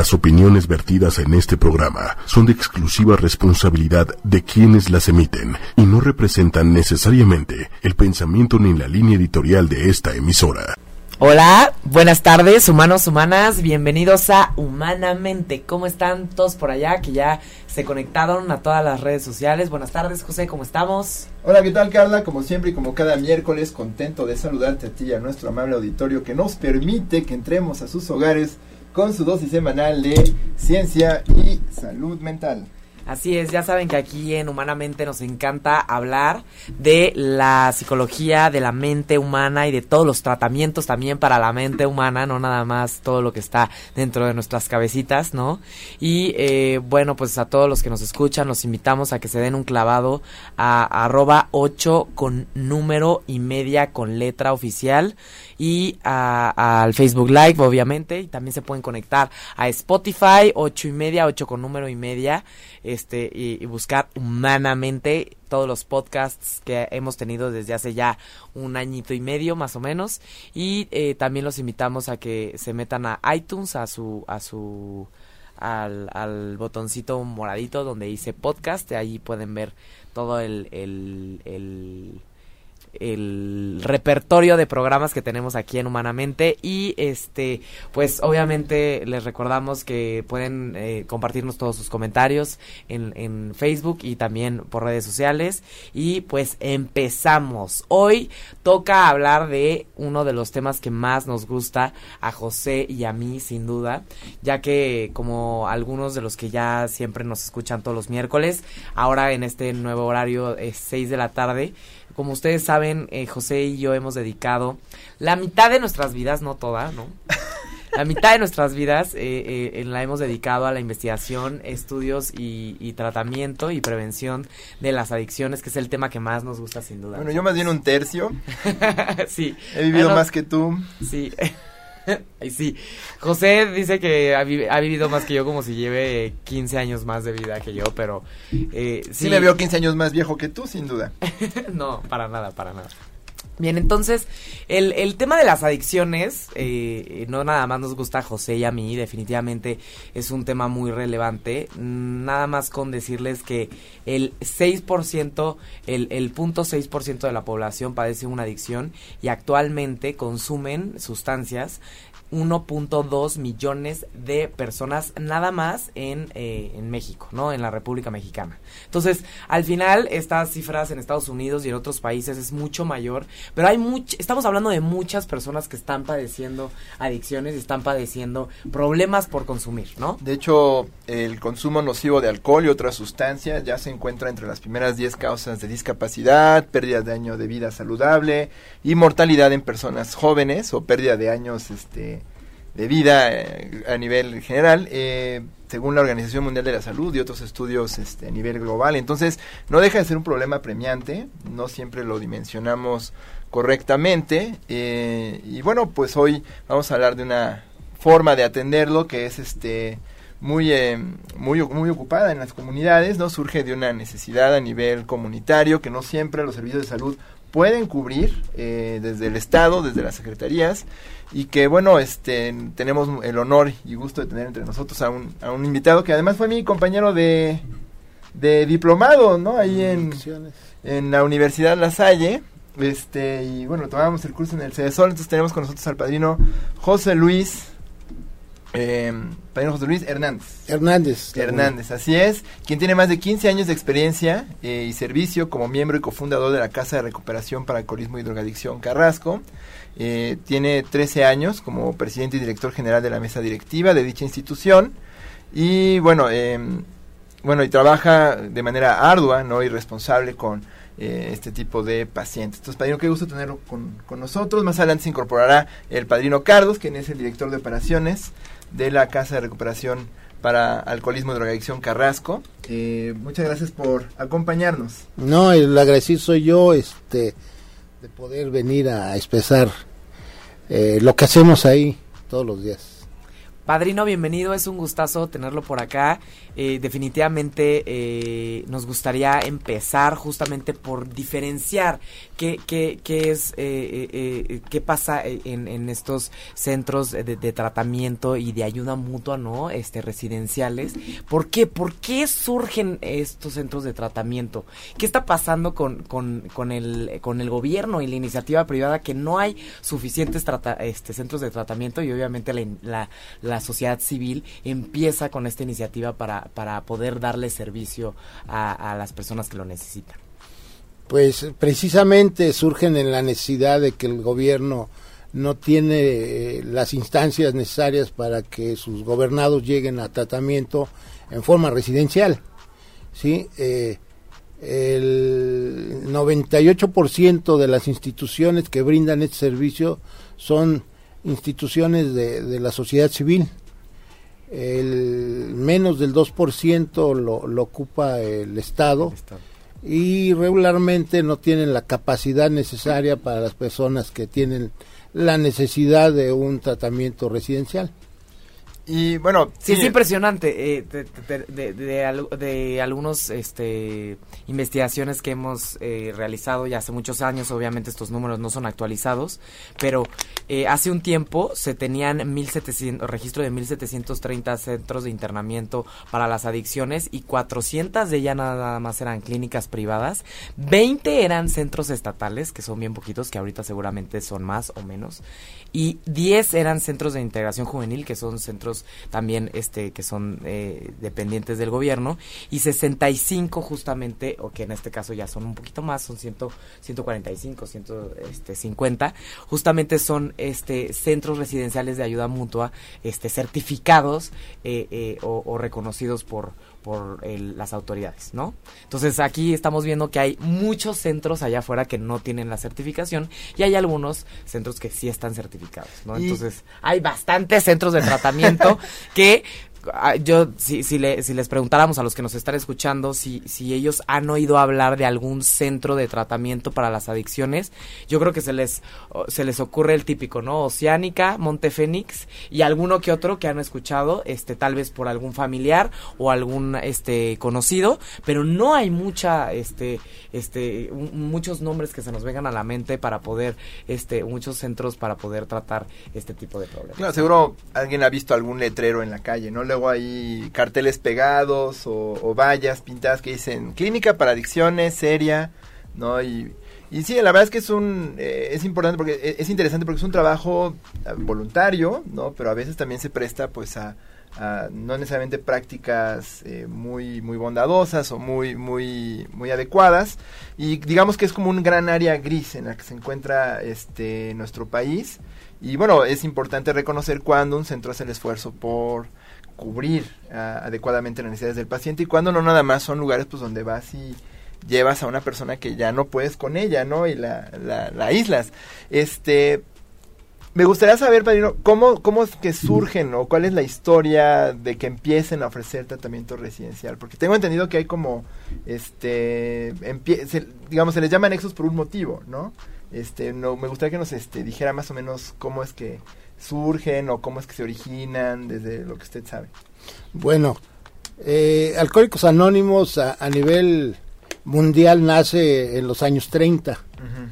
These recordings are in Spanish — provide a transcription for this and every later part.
Las opiniones vertidas en este programa son de exclusiva responsabilidad de quienes las emiten y no representan necesariamente el pensamiento ni la línea editorial de esta emisora. Hola, buenas tardes, humanos, humanas, bienvenidos a Humanamente. ¿Cómo están todos por allá que ya se conectaron a todas las redes sociales? Buenas tardes, José, ¿cómo estamos? Hola, ¿qué tal, Carla? Como siempre y como cada miércoles, contento de saludarte a ti y a nuestro amable auditorio que nos permite que entremos a sus hogares con su dosis semanal de ciencia y salud mental. Así es, ya saben que aquí en Humanamente nos encanta hablar de la psicología, de la mente humana y de todos los tratamientos también para la mente humana, no nada más todo lo que está dentro de nuestras cabecitas, ¿no? Y eh, bueno, pues a todos los que nos escuchan, los invitamos a que se den un clavado a, arroba 8 con número y media con letra oficial y al Facebook Live, obviamente, y también se pueden conectar a Spotify, 8 y media, 8 con número y media, este, y, buscar humanamente todos los podcasts que hemos tenido desde hace ya un añito y medio más o menos. Y eh, también los invitamos a que se metan a iTunes a su a su al, al botoncito moradito donde dice podcast ahí pueden ver todo el, el, el el repertorio de programas que tenemos aquí en Humanamente y este pues obviamente les recordamos que pueden eh, compartirnos todos sus comentarios en, en Facebook y también por redes sociales. Y pues empezamos. Hoy toca hablar de uno de los temas que más nos gusta a José y a mí sin duda ya que como algunos de los que ya siempre nos escuchan todos los miércoles ahora en este nuevo horario es 6 de la tarde como ustedes saben, eh, José y yo hemos dedicado la mitad de nuestras vidas, no toda, ¿no? La mitad de nuestras vidas eh, eh, la hemos dedicado a la investigación, estudios y, tratamiento y prevención de las adicciones, que es el tema que más nos gusta sin duda. Bueno, yo más bien un tercio. sí. He vivido más que tú. Sí. sí, José dice que ha, vivido más que yo como si lleve 15 años más de vida que yo, pero... Eh, sí, me veo 15 años más viejo que tú, sin duda. no, para nada, para nada. Bien, entonces, el, el tema de las adicciones, eh, no nada más nos gusta a José y a mí, definitivamente es un tema muy relevante. Nada más con decirles que el 6%, el, el punto 6% de la población padece una adicción y actualmente consumen sustancias 1.2 millones de personas nada más en, eh, en México, ¿no? En la República Mexicana. Entonces, al final, estas cifras en Estados Unidos y en otros países es mucho mayor, pero hay much estamos hablando de muchas personas que están padeciendo adicciones y están padeciendo problemas por consumir, ¿no? De hecho, el consumo nocivo de alcohol y otras sustancias ya se encuentra entre las primeras 10 causas de discapacidad, pérdida de año de vida saludable y mortalidad en personas jóvenes o pérdida de años, este, de vida eh, a nivel general, eh, según la Organización Mundial de la Salud y otros estudios este, a nivel global. Entonces, no deja de ser un problema premiante, no siempre lo dimensionamos correctamente. Eh, y bueno, pues hoy vamos a hablar de una forma de atenderlo que es este muy, muy, muy ocupada en las comunidades, ¿no? Surge de una necesidad a nivel comunitario que no siempre los servicios de salud pueden cubrir desde el Estado, desde las secretarías y que bueno, este tenemos el honor y gusto de tener entre nosotros a un, a un invitado que además fue mi compañero de, de diplomado, ¿no? Ahí en, en la Universidad La Salle. Este, y bueno, tomamos el curso en el CEDESOL, entonces tenemos con nosotros al padrino José Luis eh, padrino José Luis Hernández. Hernández. Hernández, así es. Quien tiene más de 15 años de experiencia eh, y servicio como miembro y cofundador de la Casa de Recuperación para Alcoholismo y Drogadicción Carrasco. Eh, tiene 13 años como presidente y director general de la mesa directiva de dicha institución. Y bueno, em, bueno, y trabaja de manera ardua ¿no? y responsable con eh, este tipo de pacientes. Entonces, padrino, qué gusto tenerlo con, con, nosotros. Más adelante se incorporará el padrino Cardos, quien es el director de operaciones de la Casa de Recuperación para Alcoholismo y Drogadicción Carrasco. Eh, muchas gracias por acompañarnos. No, el agradecido soy yo, este de poder venir a expresar eh, lo que hacemos ahí todos los días. Padrino, bienvenido, es un gustazo tenerlo por acá. Eh, definitivamente eh, nos gustaría empezar justamente por diferenciar qué, qué, qué es, eh, qué pasa en, estos centros de, tratamiento y de ayuda mutua, ¿no? Este, residenciales. ¿Por qué? ¿Por qué surgen estos centros de tratamiento? ¿Qué está pasando con, con, con, el, con el gobierno y la iniciativa privada que no hay suficientes este, centros de tratamiento y obviamente la, la sociedad civil empieza con esta iniciativa para, para poder darle servicio a, las personas que lo necesitan? Pues precisamente surgen en la necesidad de que el gobierno no tiene eh, las instancias necesarias para que sus gobernados lleguen a tratamiento en forma residencial. ¿sí? Eh, el 98% de las instituciones que brindan este servicio son instituciones de la sociedad civil. El menos del 2% lo, lo ocupa el Estado, el Estado y regularmente no tienen la capacidad necesaria para las personas que tienen la necesidad de un tratamiento residencial. Y bueno, sí, es impresionante eh, de, de, de, de, algunos este, investigaciones que hemos eh, realizado ya hace muchos años, obviamente estos números no son actualizados, pero eh, hace un tiempo se tenían 1700, registro de 1730 centros de internamiento para las adicciones y 400 de ellas nada más eran clínicas privadas, 20 eran centros estatales, que son bien poquitos, que ahorita seguramente son más o menos, y 10 eran centros de integración juvenil, que son centros también este que son eh, dependientes del gobierno, y 65 justamente, o que en este caso ya son un poquito más, son 100, 145, 150, este, justamente son este centros residenciales de ayuda mutua este certificados eh, eh, o reconocidos por por el, las autoridades, ¿no? Entonces aquí estamos viendo que hay muchos centros allá afuera que no tienen la certificación y hay algunos centros que sí están certificados, ¿no? Entonces hay bastantes centros de tratamiento que yo si, si, le, si les preguntáramos a los que nos están escuchando si, si ellos han oído hablar de algún centro de tratamiento para las adicciones, yo creo que se les, se les ocurre el típico, ¿no? Oceánica, Montefénix y alguno que otro que han escuchado, este, tal vez por algún familiar o algún este conocido, pero no hay mucha, este, este, muchos nombres que se nos vengan a la mente para poder, este, muchos centros para poder tratar este tipo de problemas. Claro, seguro alguien ha visto algún letrero en la calle, ¿no? Luego hay carteles pegados o, vallas pintadas que dicen clínica para adicciones seria, ¿no? Y, y sí, la verdad es que es un eh, es importante porque es interesante porque es un trabajo voluntario, ¿no? Pero a veces también se presta pues a, no necesariamente prácticas eh, muy muy bondadosas o muy muy muy adecuadas y digamos que es como un gran área gris en la que se encuentra este nuestro país y bueno es importante reconocer cuando un centro hace el esfuerzo por cubrir uh, adecuadamente las necesidades del paciente y cuando no nada más son lugares pues donde vas y llevas a una persona que ya no puedes con ella, ¿no? Y la, la, la aíslas. Este, me gustaría saber, Padrino, ¿cómo, ¿cómo es que surgen o cuál es la historia de que empiecen a ofrecer tratamiento residencial? Porque tengo entendido que hay como, este, se, digamos, se les llama anexos por un motivo, ¿no? Este, no, me gustaría que nos este, dijera más o menos cómo es que surgen o cómo es que se originan, desde lo que usted sabe. Bueno, eh, Alcohólicos Anónimos a, a, nivel mundial nace en los años 30. Uh -huh.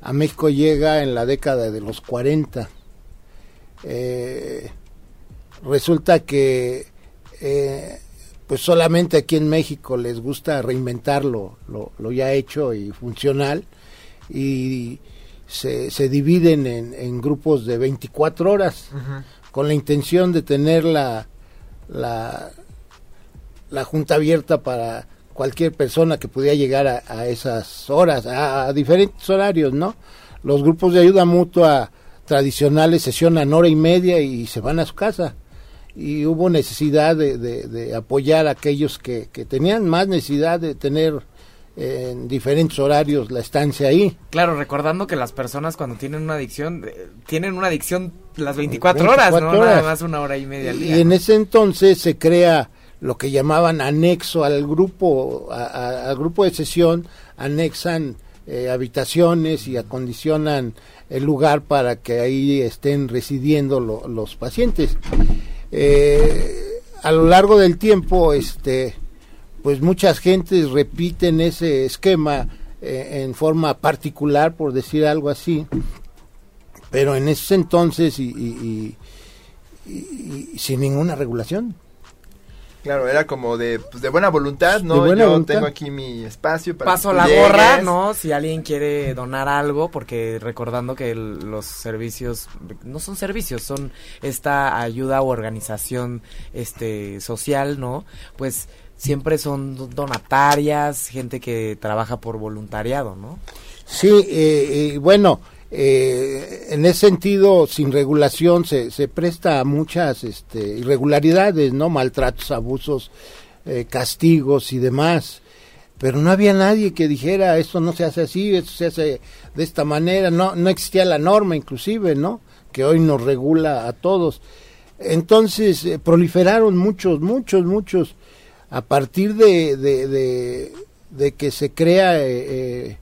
A México llega en la década de los 40. Eh, resulta que eh, pues solamente aquí en México les gusta reinventar lo, lo, lo ya hecho y funcional y se, se dividen en, en, grupos de 24 horas uh -huh. con la intención de tener la, la, la junta abierta para cualquier persona que pudiera llegar a, a esas horas, a, a, diferentes horarios, ¿no? Los grupos de ayuda mutua tradicionales sesionan hora y media y se van a su casa. Y hubo necesidad de, de, de apoyar a aquellos que, que, tenían más necesidad de tener en diferentes horarios la estancia ahí. Claro, recordando que las personas cuando tienen una adicción, eh, tienen una adicción las 24, 24 horas, ¿no? Horas. Nada más una hora y media al día. Y en ese entonces se crea lo que llamaban anexo al grupo, al grupo de sesión, anexan eh, habitaciones y acondicionan el lugar para que ahí estén residiendo lo, los pacientes. eh, a lo largo del tiempo, este, pues muchas gentes repiten ese esquema eh, en forma particular, por decir algo así, pero en ese entonces y sin ninguna regulación. Claro, era como de, pues, de buena voluntad, ¿no? Yo tengo aquí mi espacio para Paso la gorra, ¿no? Si alguien quiere donar algo, porque recordando que los servicios no son servicios, son esta ayuda o organización este social, ¿no? Pues siempre son donatarias, gente que trabaja por voluntariado, ¿no? Sí, eh, eh bueno, eh, en ese sentido, sin regulación, se, se presta a muchas este, irregularidades, ¿no? Maltratos, abusos, eh, castigos y demás. Pero no había nadie que dijera, esto no se hace así, esto se hace de esta manera. No, no existía la norma, inclusive, ¿no? Que hoy nos regula a todos. Entonces, eh, proliferaron muchos, muchos, muchos. A partir de, de, de, que se crea... Eh,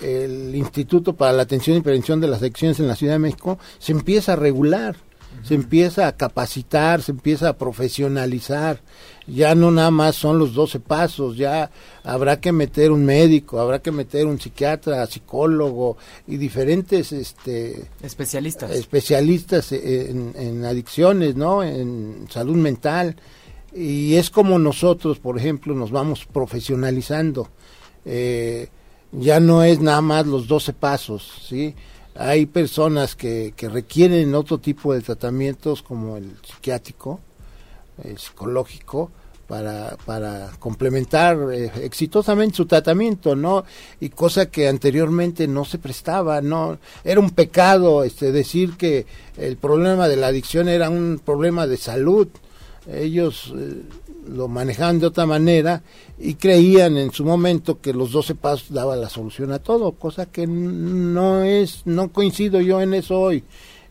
el Instituto para la Atención y Prevención de las Adicciones en la Ciudad de México se empieza a regular, se empieza a capacitar, se empieza a profesionalizar. Ya no nada más son los 12 pasos, ya habrá que meter un médico, habrá que meter un psiquiatra, psicólogo y diferentes este especialistas especialistas en, en adicciones, ¿no? En salud mental. Y es como nosotros, por ejemplo, nos vamos profesionalizando. Eh, ya no es nada más los 12 pasos, ¿sí? Hay personas que, que requieren otro tipo de tratamientos como el psiquiátrico, el psicológico, para, para complementar eh, exitosamente su tratamiento, ¿no? Y cosa que anteriormente no se prestaba, ¿no? Era un pecado este, decir que el problema de la adicción era un problema de salud. Ellos eh, lo manejaban de otra manera y creían en su momento que los 12 pasos daban la solución a todo, cosa que no es, no coincido yo en eso hoy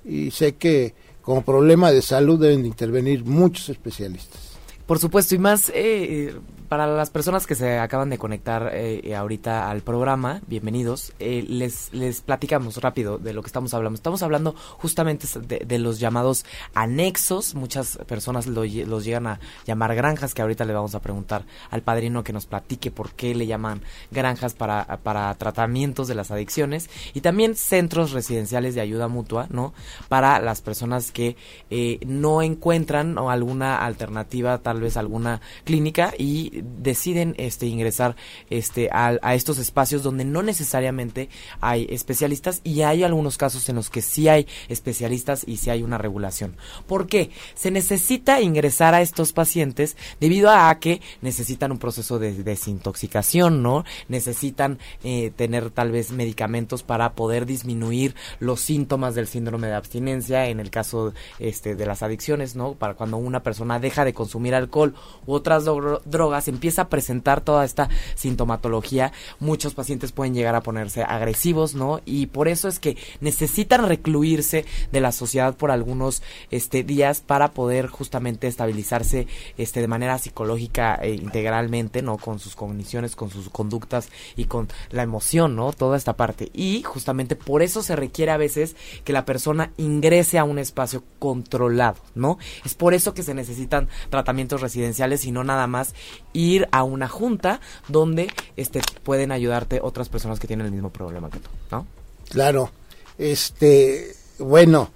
y sé que como problema de salud deben de intervenir muchos especialistas. Por supuesto, y más eh, para las personas que se acaban de conectar eh, ahorita al programa, bienvenidos, eh, les, les platicamos rápido de lo que estamos hablando. Estamos hablando justamente de, los llamados anexos, muchas personas los llegan a llamar granjas, que ahorita le vamos a preguntar al padrino que nos platique por qué le llaman granjas para, para tratamientos de las adicciones, y también centros residenciales de ayuda mutua, ¿no? Para las personas que eh, no encuentran alguna alternativa, tal vez alguna clínica, y deciden este ingresar este a, a, estos espacios donde no necesariamente hay especialistas y hay algunos casos en los que sí hay especialistas y sí hay una regulación. ¿Por qué? Se necesita ingresar a estos pacientes debido a que necesitan un proceso de desintoxicación, ¿no? Necesitan eh, tener tal vez medicamentos para poder disminuir los síntomas del síndrome de abstinencia en el caso este de las adicciones, ¿no? Para cuando una persona deja de consumir alcohol u otras drogas empieza a presentar toda esta sintomatología, muchos pacientes pueden llegar a ponerse agresivos, ¿no? Y por eso es que necesitan recluirse de la sociedad por algunos este, días para poder justamente estabilizarse este, de manera psicológica e integralmente, ¿no? Con sus cogniciones, con sus conductas y con la emoción, ¿no? Toda esta parte. Y justamente por eso se requiere a veces que la persona ingrese a un espacio controlado, ¿no? Es por eso que se necesitan tratamientos residenciales y no nada más ir a una junta donde este pueden ayudarte otras personas que tienen el mismo problema que tú, ¿no? Claro. Este, bueno,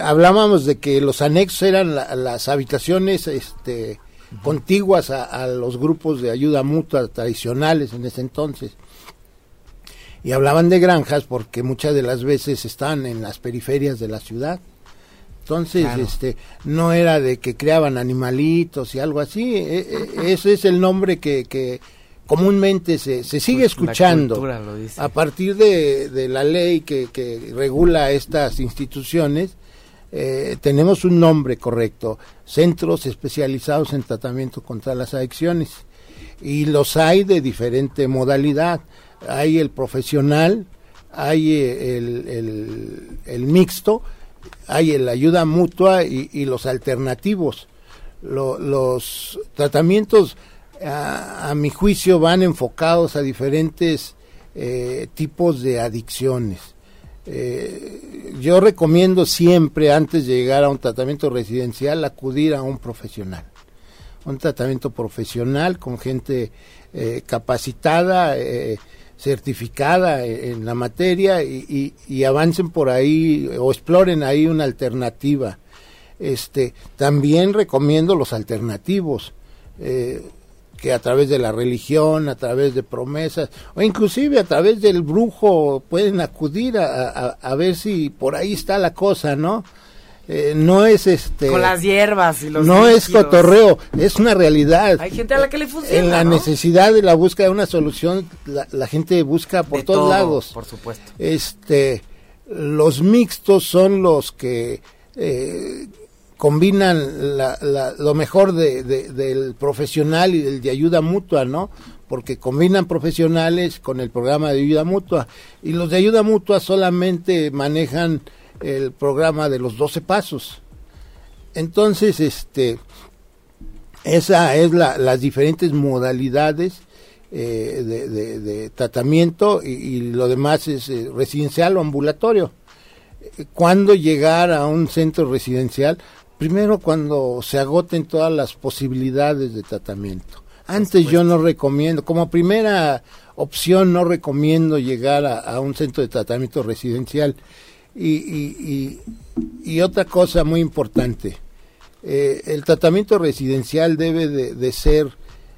hablábamos de que los anexos eran las habitaciones este contiguas a, los grupos de ayuda mutua tradicionales en ese entonces. Y hablaban de granjas porque muchas de las veces están en las periferias de la ciudad. Entonces, este, no era de que creaban animalitos y algo así. E, e, ese es el nombre que, que comúnmente se, se sigue pues, escuchando. A partir de, la ley que, que, regula estas instituciones, eh, tenemos un nombre correcto, centros especializados en tratamiento contra las adicciones. Y los hay de diferente modalidad. Hay el profesional, hay el, el, el mixto, hay la ayuda mutua y, los alternativos. los tratamientos, a, mi juicio, van enfocados a diferentes eh, tipos de adicciones. Eh, yo recomiendo siempre, antes de llegar a un tratamiento residencial, acudir a un profesional. Un tratamiento profesional con gente eh, capacitada, eh, certificada en, la materia y, avancen por ahí o exploren ahí una alternativa. Este, también recomiendo los alternativos. Eh, que a través de la religión, a través de promesas, o inclusive a través del brujo pueden acudir a, a, ver si por ahí está la cosa, ¿no? Eh, no es este con las hierbas y los no es cotorreo es una realidad. Hay gente a la que le funciona en la necesidad de la búsqueda de una solución la, gente busca por todos lados. por supuesto. Este los mixtos son los que eh, combinan lo mejor del profesional y del de ayuda mutua, ¿no? Porque combinan profesionales con el programa de ayuda mutua. Y los de ayuda mutua solamente manejan el programa de los 12 pasos. Entonces, este, esa es la, las diferentes modalidades eh, de, tratamiento y, lo demás es eh, residencial o ambulatorio. Cuando llegar a un centro residencial, Primero cuando se agoten todas las posibilidades de tratamiento. Antes yo no recomiendo, como primera opción no recomiendo llegar a, un centro de tratamiento residencial. Y, y, otra cosa muy importante, eh, el tratamiento residencial debe de ser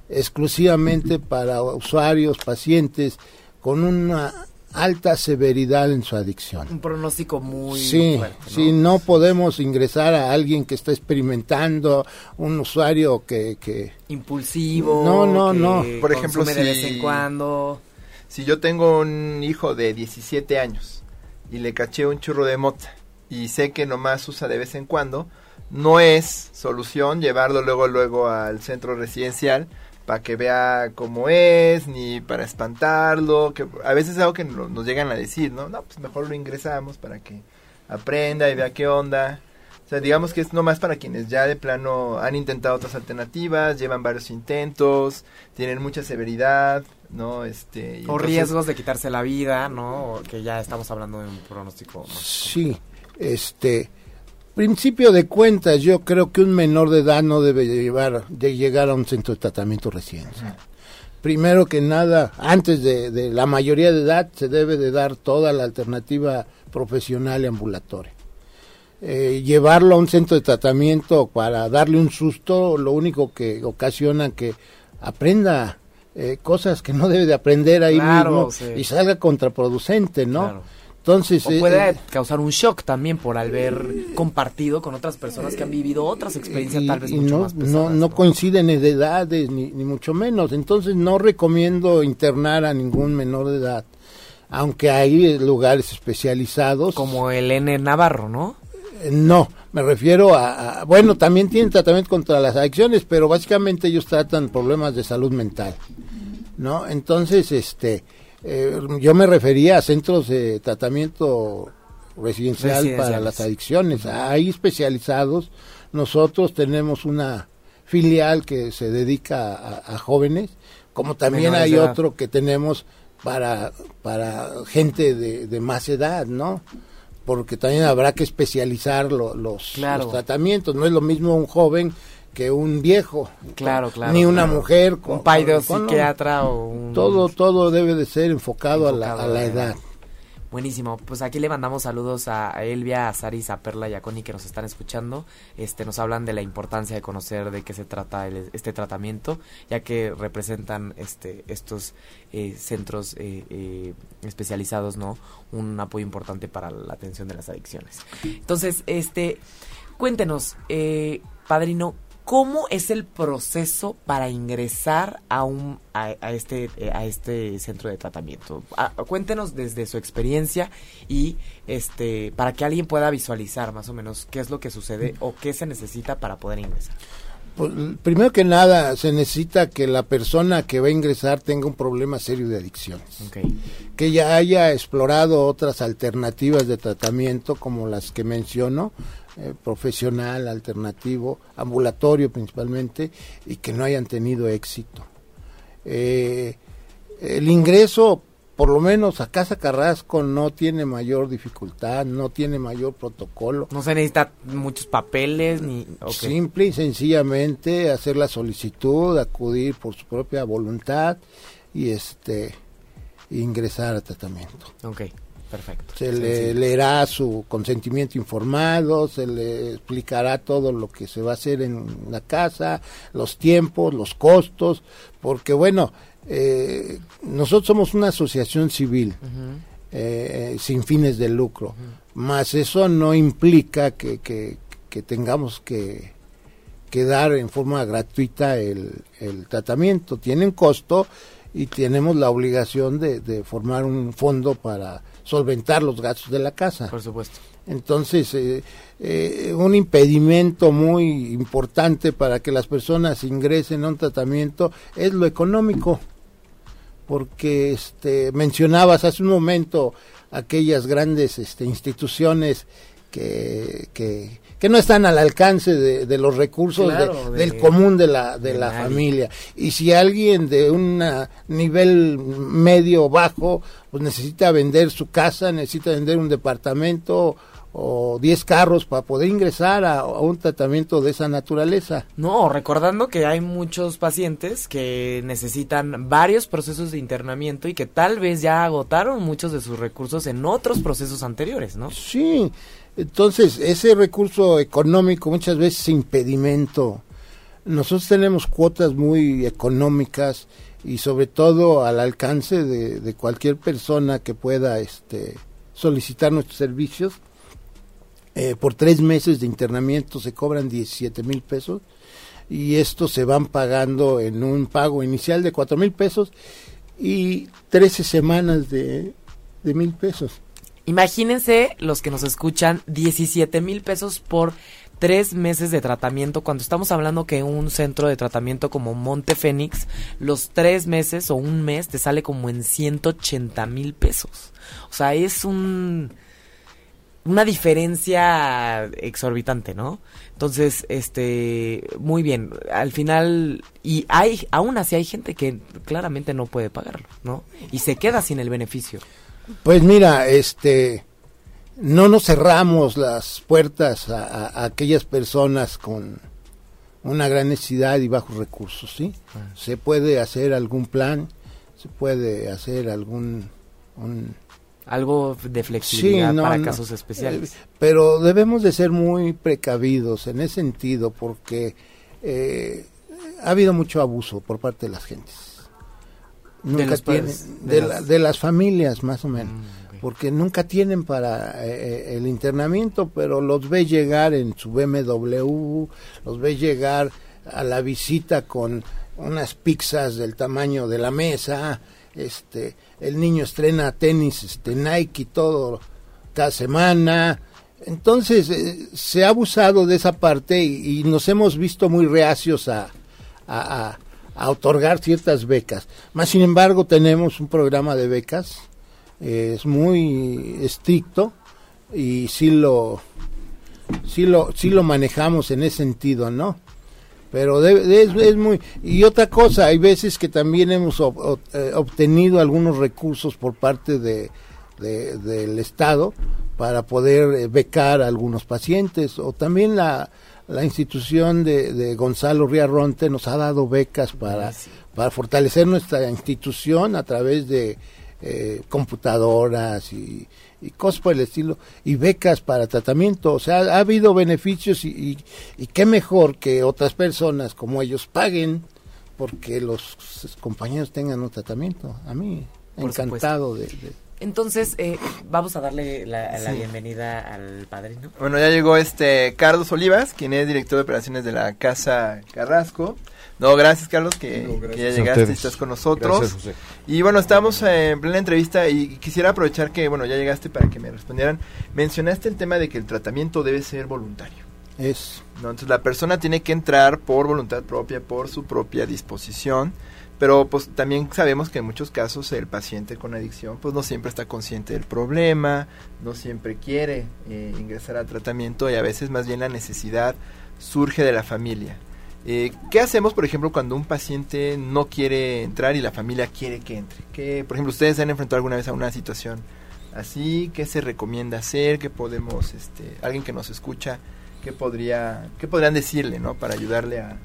exclusivamente para usuarios, pacientes con una alta severidad en su adicción. Un pronóstico muy sí, fuerte. ¿no? Sí, no podemos ingresar a alguien que está experimentando, un usuario que... que... Impulsivo. No, no, no. Por ejemplo, si, de vez en cuando. Si yo tengo un hijo de 17 años y le caché un churro de mota y sé que nomás usa de vez en cuando, no es solución llevarlo luego luego al centro residencial para que vea cómo es, ni para espantarlo, que a veces es algo que nos llegan a decir, ¿no? No, pues mejor lo ingresamos para que aprenda y vea qué onda. O sea, digamos que es nomás para quienes ya de plano han intentado otras alternativas, llevan varios intentos, tienen mucha severidad, ¿no? Este, o riesgos de quitarse la vida, ¿no? que ya estamos hablando de un pronóstico. sí, este principio de cuentas, yo creo que un menor de edad no debe llevar, de llegar a un centro de tratamiento residencial. Primero que nada, antes de, la mayoría de edad, se debe de dar toda la alternativa profesional y ambulatoria. Eh, llevarlo a un centro de tratamiento para darle un susto, lo único que ocasiona que aprenda eh, cosas que no debe de aprender ahí mismo y salga contraproducente, ¿no? Entonces, o puede eh, causar un shock también por haber compartido con otras personas que han vivido otras experiencias tal vez mucho no, más pesadas, no, coinciden en edades ni, ni mucho menos. Entonces no recomiendo internar a ningún menor de edad, aunque hay lugares especializados. Como el N Navarro, ¿no? Eh, no, me refiero a, bueno, también tienen tratamiento contra las adicciones, pero básicamente ellos tratan problemas de salud mental, ¿no? Entonces, este, eh, yo me refería a centros de tratamiento residencial para las adicciones. Hay especializados. Nosotros tenemos una filial que se dedica a, jóvenes, como también hay otro que tenemos para, para gente de, más edad, ¿no? Porque también habrá que especializar los, los, tratamientos. No es lo mismo un joven que un viejo. Claro, claro. Ni una mujer. Con, un pai psiquiatra o un... Todo, todo debe de ser enfocado, a, la, edad. Buenísimo, pues aquí le mandamos saludos a Elvia, a Saris, a Perla y a Connie que nos están escuchando. Este, nos hablan de la importancia de conocer de qué se trata este tratamiento, ya que representan este, estos eh, centros eh, eh, especializados, ¿no? Un apoyo importante para la atención de las adicciones. Entonces, este, cuéntenos, padrino, ¿Cómo es el proceso para ingresar a un a, este a este centro de tratamiento? cuéntenos desde su experiencia y este para que alguien pueda visualizar más o menos qué es lo que sucede o qué se necesita para poder ingresar. Pues, primero que nada, se necesita que la persona que va a ingresar tenga un problema serio de adicciones. Que ya haya explorado otras alternativas de tratamiento como las que menciono, eh, profesional, alternativo, ambulatorio principalmente, y que no hayan tenido éxito. Eh, el ingreso por lo menos a Casa Carrasco no tiene mayor dificultad, no tiene mayor protocolo. No se necesita muchos papeles ni... Simple y sencillamente hacer la solicitud, acudir por su propia voluntad y este ingresar a tratamiento. Ok. Perfecto. Se le leerá su consentimiento informado, se le explicará todo lo que se va a hacer en la casa, los tiempos, los costos, porque bueno, eh, nosotros somos una asociación civil eh, sin fines de lucro, más eso no implica que, que, tengamos que, que, dar en forma gratuita el, el tratamiento. Tienen costo y tenemos la obligación de, de formar un fondo para solventar los gastos de la casa. Por supuesto. Entonces, eh, eh, un impedimento muy importante para que las personas ingresen a un tratamiento es lo económico, porque este, mencionabas hace un momento aquellas grandes este, instituciones que, que, no están al alcance de, los recursos del común de la, de, la familia. Y si alguien de un nivel medio bajo pues necesita vender su casa, necesita vender un departamento o 10 carros para poder ingresar a, un tratamiento de esa naturaleza. No, recordando que hay muchos pacientes que necesitan varios procesos de internamiento y que tal vez ya agotaron muchos de sus recursos en otros procesos anteriores, ¿no? Sí, entonces ese recurso económico muchas veces es impedimento. Nosotros tenemos cuotas muy económicas y sobre todo al alcance de, cualquier persona que pueda este, solicitar nuestros servicios eh, por tres meses de internamiento se cobran 17 mil pesos y estos se van pagando en un pago inicial de 4 mil pesos y 13 semanas de mil pesos. Imagínense los que nos escuchan 17 mil pesos por tres meses de tratamiento, cuando estamos hablando que un centro de tratamiento como Monte Fénix, los tres meses o un mes te sale como en 180 mil pesos. O sea, es un una diferencia exorbitante, ¿no? Entonces, este, muy bien, al final, y hay, aún así hay gente que claramente no puede pagarlo, ¿no? Y se queda sin el beneficio. Pues mira, este, no nos cerramos las puertas a, aquellas personas con una gran necesidad y bajos recursos, ¿sí? Ah. Se puede hacer algún plan, se puede hacer algún, algo de flexibilidad para casos especiales. Eh, pero debemos de ser muy precavidos en ese sentido porque eh, ha habido mucho abuso por parte de las gentes. Nunca de, las... familias más o menos. Mm, porque nunca tienen para eh, el internamiento, pero los ve llegar en su BMW, los ve llegar a la visita con unas pizzas del tamaño de la mesa, este el niño estrena tenis este Nike todo cada semana entonces eh, se ha abusado de esa parte y, nos hemos visto muy reacios a, a, otorgar ciertas becas. Más sin embargo tenemos un programa de becas eh, es muy estricto y sí lo sí lo sí lo manejamos en ese sentido no pero es, muy y otra cosa hay veces que también hemos eh, obtenido algunos recursos por parte de, del estado para poder eh, becar a algunos pacientes o también la, la institución de, de Gonzalo Riarronte nos ha dado becas para para fortalecer nuestra institución a través de eh, computadoras y, y, cosas por el estilo, y becas para tratamiento. O sea, ha habido beneficios y, y, qué mejor que otras personas como ellos paguen porque los compañeros tengan un tratamiento. A mí, encantado de, Entonces, eh, vamos a darle la, bienvenida al padrino. Bueno, ya llegó este Carlos Olivas, quien es director de operaciones de la Casa Carrasco. No, gracias Carlos, que, ya llegaste y estás con nosotros. Y bueno, estamos en plena entrevista y quisiera aprovechar que, bueno, ya llegaste para que me respondieran. Mencionaste el tema de que el tratamiento debe ser voluntario. Es. ¿no? Entonces la persona tiene que entrar por voluntad propia, por su propia disposición. Pero pues también sabemos que en muchos casos el paciente con adicción pues no siempre está consciente del problema, no siempre quiere eh, ingresar al tratamiento y a veces más bien la necesidad surge de la familia. Eh, ¿Qué hacemos, por ejemplo, cuando un paciente no quiere entrar y la familia quiere que entre? ¿Qué, por ejemplo, ustedes se han enfrentado alguna vez a una situación así? ¿Qué se recomienda hacer? ¿Qué podemos, este, alguien que nos escucha, qué podría, qué podrían decirle, ¿no? Para ayudarle a,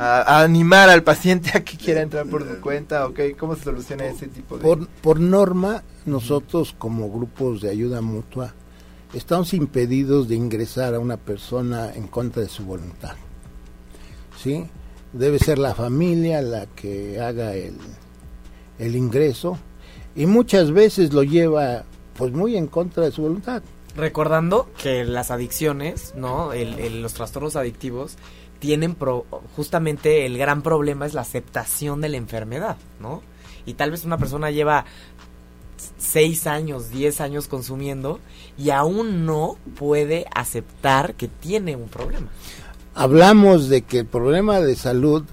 a, animar al paciente a que quiera entrar por su cuenta, ¿ok? ¿Cómo se soluciona ese tipo de...? Por, por norma, nosotros como grupos de ayuda mutua estamos impedidos de ingresar a una persona en contra de su voluntad. ¿Sí? Debe ser la familia la que haga el, el ingreso y muchas veces lo lleva pues muy en contra de su voluntad. Recordando que las adicciones, ¿no? El, el- los trastornos adictivos tienen pro- justamente el gran problema es la aceptación de la enfermedad, ¿no? Y tal vez una persona lleva seis años, diez años consumiendo y aún no puede aceptar que tiene un problema. Hablamos de que el problema de salud,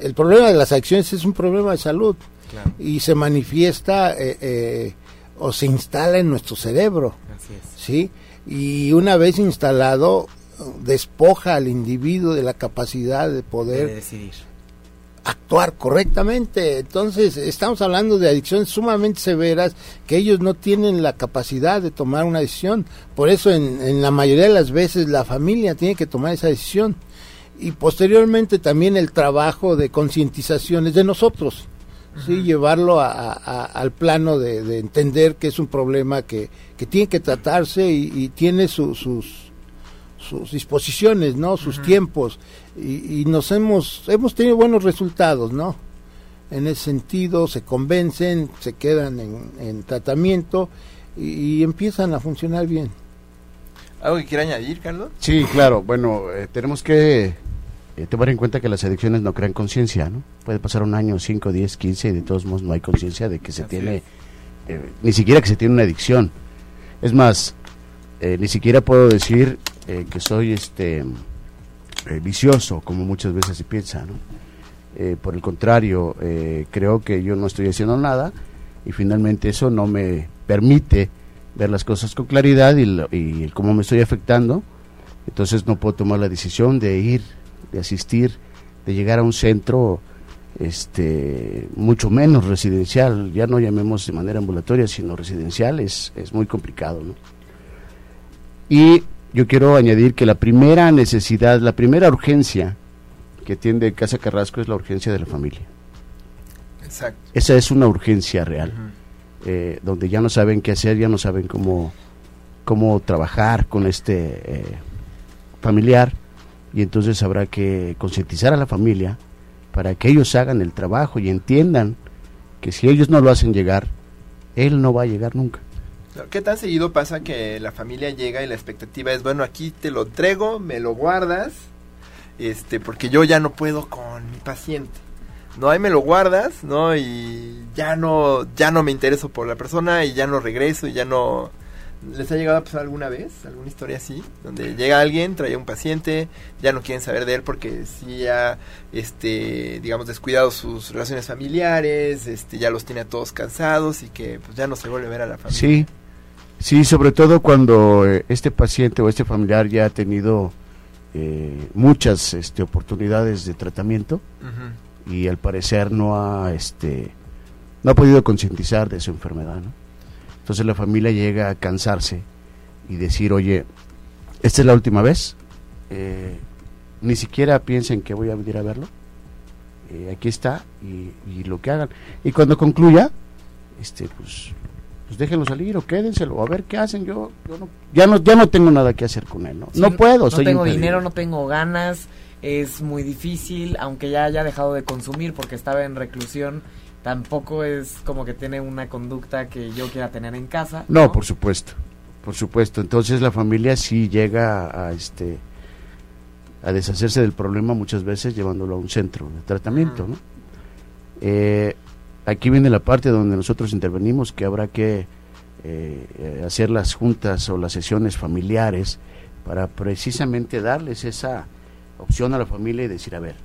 el problema de las adicciones es un problema de salud Claro. y se manifiesta eh, eh, o se instala en nuestro cerebro. Así es. ¿sí? Y una vez instalado, despoja al individuo de la capacidad de De poder decidir. actuar correctamente. Entonces, estamos hablando de adicciones sumamente severas que ellos no tienen la capacidad de tomar una decisión. Por eso, en, en la mayoría de las veces, la familia tiene que tomar esa decisión. Y posteriormente también el trabajo de concientización es de nosotros. Sí, llevarlo a- a- a- al plano de, de entender que es un problema que, que tiene que tratarse y, y tiene su- sus, sus disposiciones, ¿no? Sus tiempos. Y, y nos hemos, hemos tenido buenos resultados, ¿no? En ese sentido, se convencen, se quedan en, en tratamiento y, y empiezan a funcionar bien. ¿Algo que quiera añadir, Carlos? Sí, claro. Bueno, eh, tenemos que eh, tomar en cuenta que las adicciones no crean conciencia, ¿no? Puede pasar un año, 5, 10, 15 y de todos modos no hay conciencia de que se Así tiene, eh, ni siquiera que se tiene una adicción. Es más, eh, ni siquiera puedo decir eh, que soy este eh, vicioso, como muchas veces se piensa, ¿no? Eh, por el contrario, eh, creo que yo no estoy haciendo nada y finalmente eso no me permite ver las cosas con claridad y, lo- y cómo me estoy afectando. Entonces no puedo tomar la decisión de ir, de asistir, de llegar a un centro este mucho menos residencial, ya no llamemos de manera ambulatoria, sino residencial, es, es muy complicado. ¿no? Y yo quiero añadir que la primera necesidad, la primera urgencia que tiene Casa Carrasco es la urgencia de la familia. Exacto. Esa es una urgencia real eh, donde ya no saben qué hacer, ya no saben cómo, cómo trabajar con este eh, familiar y entonces habrá que concientizar a la familia para que ellos hagan el trabajo y entiendan que si ellos no lo hacen llegar, él no va a llegar nunca. ¿Qué tan seguido pasa que la familia llega y la expectativa es, bueno, aquí te lo entrego, me lo guardas, este, porque yo ya no puedo con mi paciente. No, ahí me lo guardas, ¿no? Y ya no, ya no me intereso por la persona y ya no regreso y ya no... ¿Les ha llegado alguna vez? ¿Alguna historia así? Donde llega alguien, trae un paciente, ya no quieren saber de él porque sí ha, este, digamos, descuidado sus relaciones familiares, este, ya los tiene a todos cansados y que pues ya no se vuelve a ver a la familia. Sí, sí, sobre todo cuando eh, este paciente o este familiar ya ha tenido eh, muchas este, oportunidades de tratamiento y al parecer no ha este no ha podido concientizar de su enfermedad ¿no? entonces la familia llega a cansarse y decir oye esta es la última vez eh, ni siquiera piensen que voy a venir a verlo Eh, aquí está y, y lo que hagan y cuando concluya este pues pues déjenlo salir o quédenselo a ver qué hacen yo, yo no, ya no ya no tengo nada que hacer con él no, Sí, no puedo No soy tengo impedido. dinero, no tengo ganas, es muy difícil, aunque ya haya dejado de consumir porque estaba en reclusión, tampoco es como que tiene una conducta que yo quiera tener en casa. No, por supuesto, por supuesto. Entonces la familia sí llega a, a, este a deshacerse del problema muchas veces llevándolo a un centro de tratamiento. ¿no? Eh, aquí viene la parte donde nosotros intervenimos que habrá que eh, eh, hacer las juntas o las sesiones familiares para precisamente darles esa opción a la familia y decir, a ver,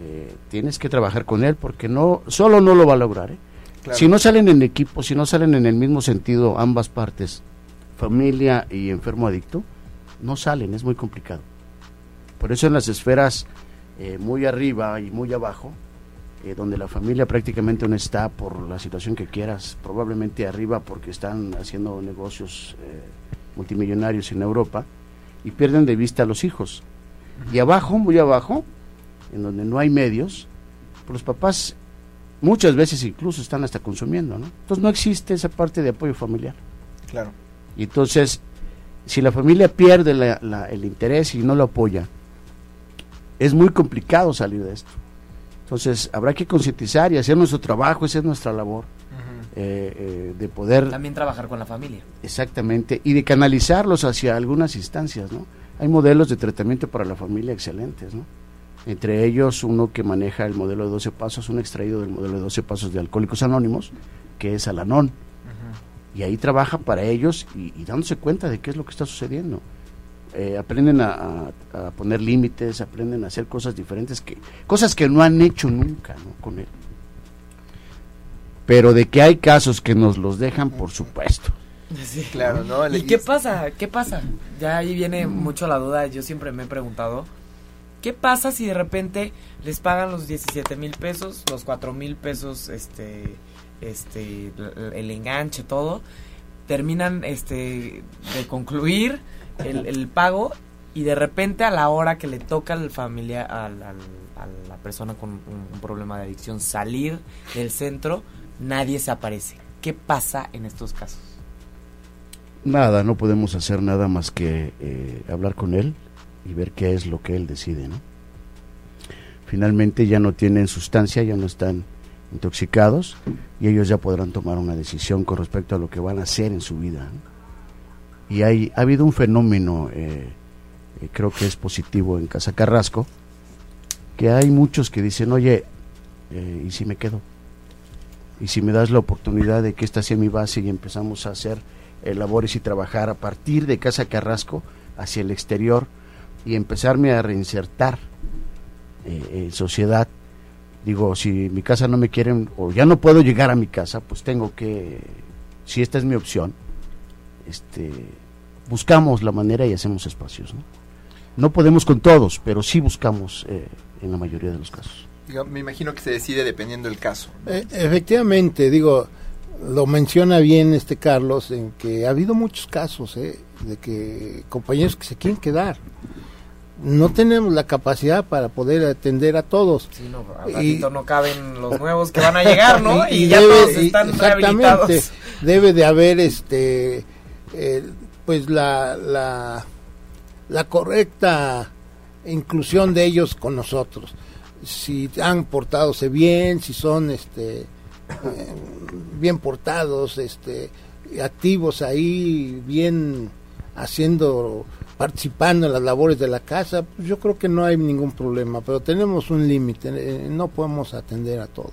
eh, tienes que trabajar con él porque no solo no lo va a lograr, ¿eh? Claro. Si no salen en equipo, si no salen en el mismo sentido ambas partes, familia y enfermo adicto, no salen, es muy complicado. Por eso en las esferas eh, muy arriba y muy abajo, eh, donde la familia prácticamente no está por la situación que quieras, probablemente arriba porque están haciendo negocios eh, multimillonarios en Europa y pierden de vista a los hijos. Y abajo, muy abajo, en donde no hay medios, pues los papás muchas veces incluso están hasta consumiendo, ¿no? Entonces no existe esa parte de apoyo familiar. Claro. Y entonces, si la familia pierde la- la- el interés y no lo apoya, es muy complicado salir de esto. Entonces, habrá que concientizar y hacer nuestro trabajo, esa es nuestra labor, eh, eh, de poder También trabajar con la familia. Exactamente, y de canalizarlos hacia algunas instancias, ¿no? Hay modelos de tratamiento para la familia excelentes, ¿no? Entre ellos uno que maneja el modelo de 12 pasos, un extraído del modelo de 12 pasos de Alcohólicos Anónimos, que es Alanón. Y ahí trabaja para ellos y, y dándose cuenta de qué es lo que está sucediendo. Eh, aprenden a, a- a poner límites, aprenden a hacer cosas diferentes, que cosas que no han hecho nunca ¿no? con él. Pero de que hay casos que nos los dejan, por supuesto. Sí. Claro, ¿no? ¿Y qué pasa? ¿Qué pasa? Ya ahí viene mucho la duda, yo siempre me he preguntado, ¿qué pasa si de repente les pagan los 17 mil pesos, los 4 mil pesos, este, este, el, el enganche, todo, terminan, este, de concluir el, pago y de repente a la hora que le toca al familia, al, a la persona con un, un problema de adicción salir del centro, nadie se aparece. ¿Qué pasa en estos casos? Nada, no podemos hacer nada más que eh, hablar con él y ver qué es lo que él decide, ¿no? Finalmente ya no tienen sustancia, ya no están intoxicados y ellos ya podrán tomar una decisión con respecto a lo que van a hacer en su vida. ¿no? Y hay, ha habido un fenómeno, eh, eh, creo que es positivo en Casa Carrasco, que hay muchos que dicen, oye, eh, ¿y si me quedo? y si me das la oportunidad de que esta sea mi base y empezamos a hacer eh, labores y trabajar a partir de Casa Carrasco hacia el exterior y empezarme a reinsertar eh, en sociedad. Digo, si mi casa no me quieren o ya no puedo llegar a mi casa, pues tengo que, si esta es mi opción, este, buscamos la manera y hacemos espacios. No, no podemos con todos, pero sí buscamos eh, en la mayoría de los casos. Me imagino que se decide dependiendo del caso. Eh, efectivamente, digo, lo menciona bien este Carlos, en que ha habido muchos casos eh, de que compañeros que se quieren quedar. No tenemos la capacidad para poder atender a todos. Sí, no, al Y- no caben los nuevos que van a llegar, ¿no? Y, Y ya debe- todos están exactamente, rehabilitados. Debe de haber este eh, pues la, la la correcta inclusión de ellos con nosotros. Si han portadose bien, si son este eh, bien portados, este activos ahí, bien haciendo participando en las labores de la casa, pues yo creo que no hay ningún problema, pero tenemos un límite, eh, no podemos atender a todos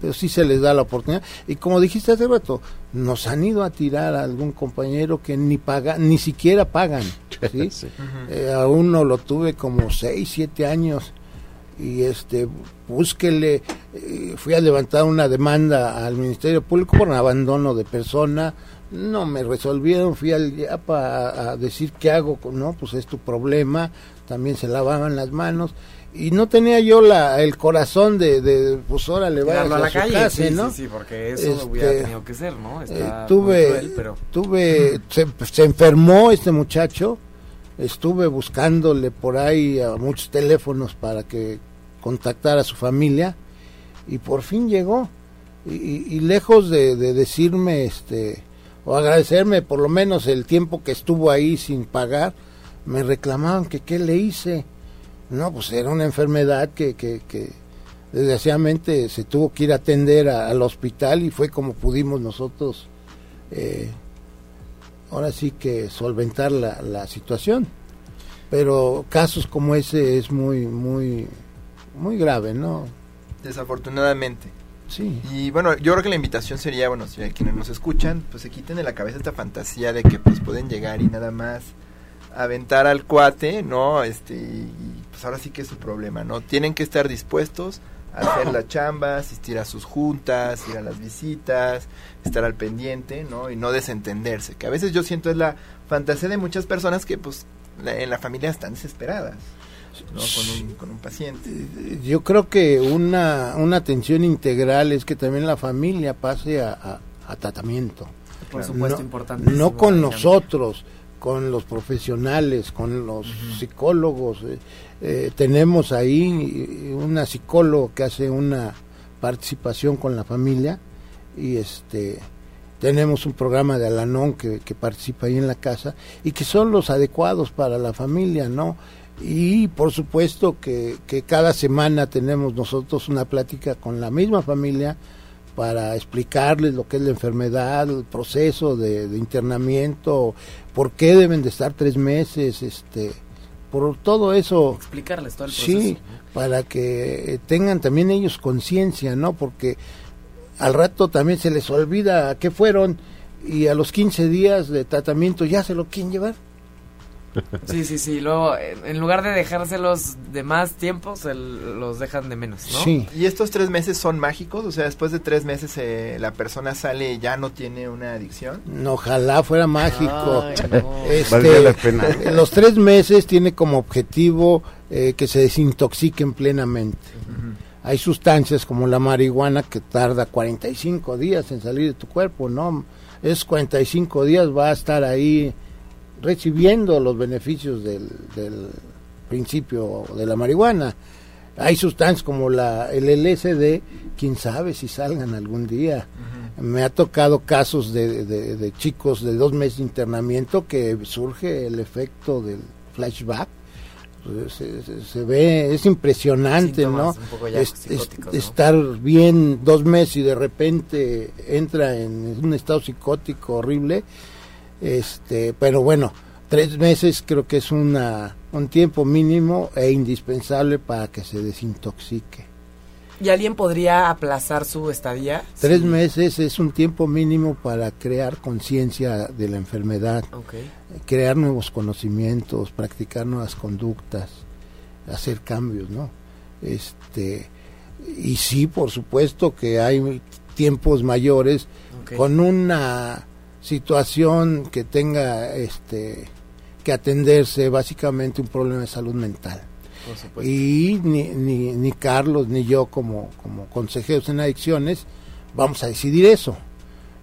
pero sí se les da la oportunidad. Y como dijiste hace rato, nos han ido a tirar a algún compañero que ni paga, ni siquiera pagan. ¿sí? Sí. Eh, a uno lo tuve como 6, 7 años y este búsquele, eh, fui a levantar una demanda al Ministerio Público por un abandono de persona, no me resolvieron, fui al IAPA a, a decir qué hago, con- no, pues es tu problema, también se lavaban las manos y no tenía yo la, el corazón de, de pues ahora le a la su calle, casa, sí, ¿no? sí, sí, porque eso Este, hubiera tenido que ser, ¿no? Eh, Está tuve, cruel, pero... tuve, se, se enfermó este muchacho, estuve buscándole por ahí a muchos teléfonos para que contactara a su familia y por fin llegó. Y, y- y lejos de, de decirme, este, o agradecerme por lo menos el tiempo que estuvo ahí sin pagar, me reclamaban que qué le hice. No, pues era una enfermedad que, que, que desgraciadamente se tuvo que ir a atender a- al hospital y fue como pudimos nosotros eh, ahora sí que solventar la, la situación. Pero casos como ese es muy, muy, muy grave, ¿no? Desafortunadamente. Sí. Y bueno, yo creo que la invitación sería, bueno, si hay quienes nos escuchan, pues se quiten de la cabeza esta fantasía de que pues pueden llegar y nada más aventar al cuate, ¿no? Este, y pues ahora sí que es su problema, ¿no? Tienen que estar dispuestos a hacer la chamba, asistir a sus juntas, ir a las visitas, estar al pendiente, ¿no? Y no desentenderse, que a veces yo siento es la fantasía de muchas personas que pues la- en la familia están desesperadas. ¿no? con, un, con un paciente. Yo creo que una, una atención integral es que también la familia pase a, a- a tratamiento. Por supuesto, no, importante. no con nosotros, con los profesionales, con los psicólogos. eh, eh, tenemos ahí una psicóloga que hace una participación con la familia y este tenemos un programa de Alanón que, que participa ahí en la casa y que son los adecuados para la familia, ¿no? Y por supuesto que, que cada semana tenemos nosotros una plática con la misma familia para explicarles lo que es la enfermedad, el proceso de, de internamiento, por qué deben de estar tres meses, este, por todo eso, Explicarles todo el proceso. sí, para que tengan también ellos conciencia, ¿no? Porque al rato también se les olvida a qué fueron y a los 15 días de tratamiento ya se lo quieren llevar. Sí, sí, sí. Luego, en lugar de dejárselos de más tiempo, se l- los dejan de menos, ¿no? Sí. ¿Y estos tres meses son mágicos? O sea, después de tres meses eh, la persona sale y ya no tiene una adicción. No, Ojalá fuera mágico. Ay, no. Este, la pena. Los tres meses tiene como objetivo eh, que se desintoxiquen plenamente. Hay sustancias como la marihuana que tarda 45 días en salir de tu cuerpo, ¿no? Esos 45 días va a estar ahí recibiendo los beneficios del, del principio de la marihuana. Hay sustancias como la, el LSD, quién sabe si salgan algún día. Me ha tocado casos de, de- de chicos de dos meses de internamiento que surge el efecto del flashback. Pues, Se, se- se ve, es impresionante, Síntomas ¿no? Es- es- ¿no? Estar bien dos meses y de repente entra en un estado psicótico horrible. Este, pero bueno, tres meses creo que es una, un tiempo mínimo e indispensable para que se desintoxique. ¿Y alguien podría aplazar su estadía? Tres Sí. meses es un tiempo mínimo para crear conciencia de la enfermedad, crear nuevos conocimientos, practicar nuevas conductas, hacer cambios, ¿no? Este y sí, por supuesto que hay tiempos mayores con una situación que tenga este que atenderse básicamente un problema de salud mental. Y ni, ni, ni Carlos ni yo como, como consejeros en adicciones vamos a decidir eso.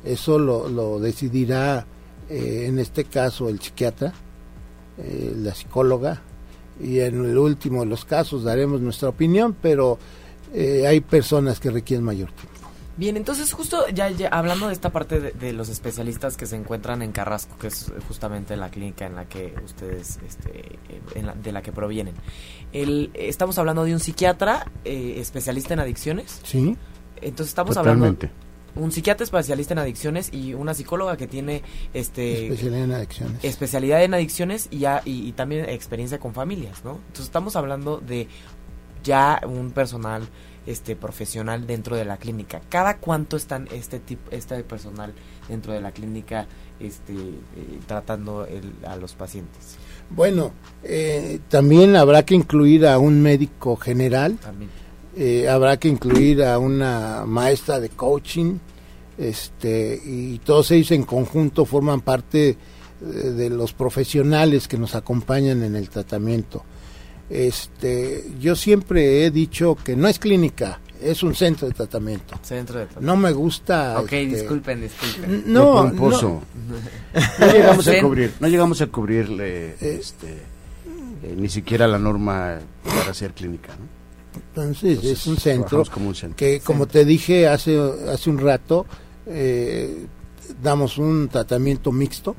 Eso lo, lo decidirá eh, en este caso el psiquiatra, eh, la psicóloga y en el último de los casos daremos nuestra opinión, pero eh, hay personas que requieren mayor tiempo. Bien, entonces justo ya, ya hablando de esta parte de, de los especialistas que se encuentran en Carrasco, que es justamente la clínica en la que ustedes, este, eh, en la- de la que provienen, el, estamos hablando de un psiquiatra eh, especialista en adicciones. ¿Sí? Entonces estamos Totalmente. hablando un psiquiatra especialista en adicciones y una psicóloga que tiene este Especialidad en adicciones. especialidad en adicciones y, ya, y, y también experiencia con familias, ¿no? Entonces estamos hablando de ya un personal este profesional dentro de la clínica. ¿Cada cuánto están este tipo este personal dentro de la clínica este eh, tratando el- a los pacientes? Bueno, eh, también habrá que incluir a un médico general, También. eh, habrá que incluir a una maestra de coaching, este, y todos ellos en conjunto forman parte eh, de los profesionales que nos acompañan en el tratamiento. Este, yo siempre he dicho que no es clínica, es un centro de tratamiento. Centro de No me gusta. Ok, este, disculpen, disculpen. No, no, No llegamos a cubrir, no llegamos a cubrirle este, eh, ni siquiera la norma para ser clínica. ¿no? entonces, Entonces, es un centro trabajamos como un centro. que como te dije hace hace un rato eh, damos un tratamiento mixto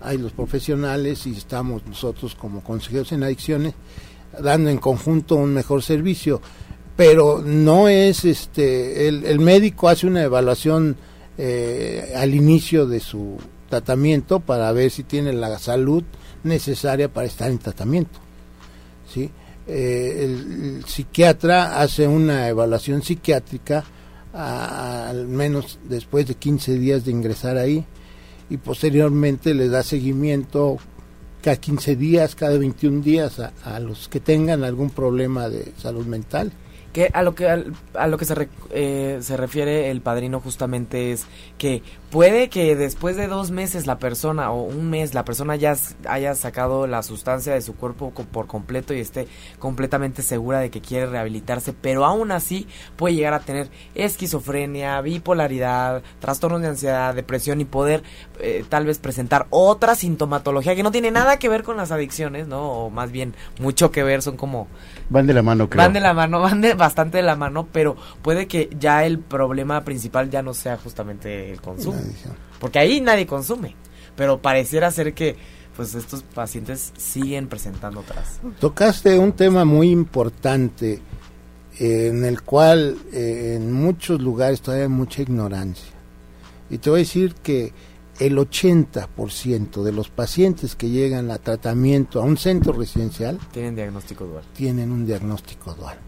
hay los profesionales y estamos nosotros como consejeros en adicciones dando en conjunto un mejor servicio pero no es este el, médico hace una evaluación eh, al inicio de su tratamiento para ver si tiene la salud necesaria para estar en tratamiento ¿sí? Eh, el, el psiquiatra hace una evaluación psiquiátrica a- al menos después de 15 días de ingresar ahí y posteriormente le da seguimiento cada 15 días, cada 21 días a, a los que tengan algún problema de salud mental. Que a lo que a lo que se, eh, se refiere el padrino justamente es que puede que después de dos meses la persona o un mes la persona ya haya sacado la sustancia de su cuerpo por completo y esté completamente segura de que quiere rehabilitarse, pero aún así puede llegar a tener esquizofrenia, bipolaridad, trastornos de ansiedad, depresión y poder eh, tal vez presentar otra sintomatología que no tiene nada que ver con las adicciones, ¿no? O más bien mucho que ver, son como... Van de la mano, creo. Van de la mano, van de bastante de la mano, pero puede que ya el problema principal ya no sea justamente el consumo. Porque ahí nadie consume. Pero pareciera ser que pues estos pacientes siguen presentando otras. Tocaste un tema muy importante eh, en el cual eh, en muchos lugares todavía hay mucha ignorancia. Y te voy a decir que el 80% de los pacientes que llegan a tratamiento a un centro residencial tienen diagnóstico dual. Tienen un diagnóstico dual.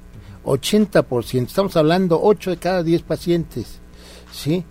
80%, estamos hablando 8 de cada 10 pacientes, ¿sí?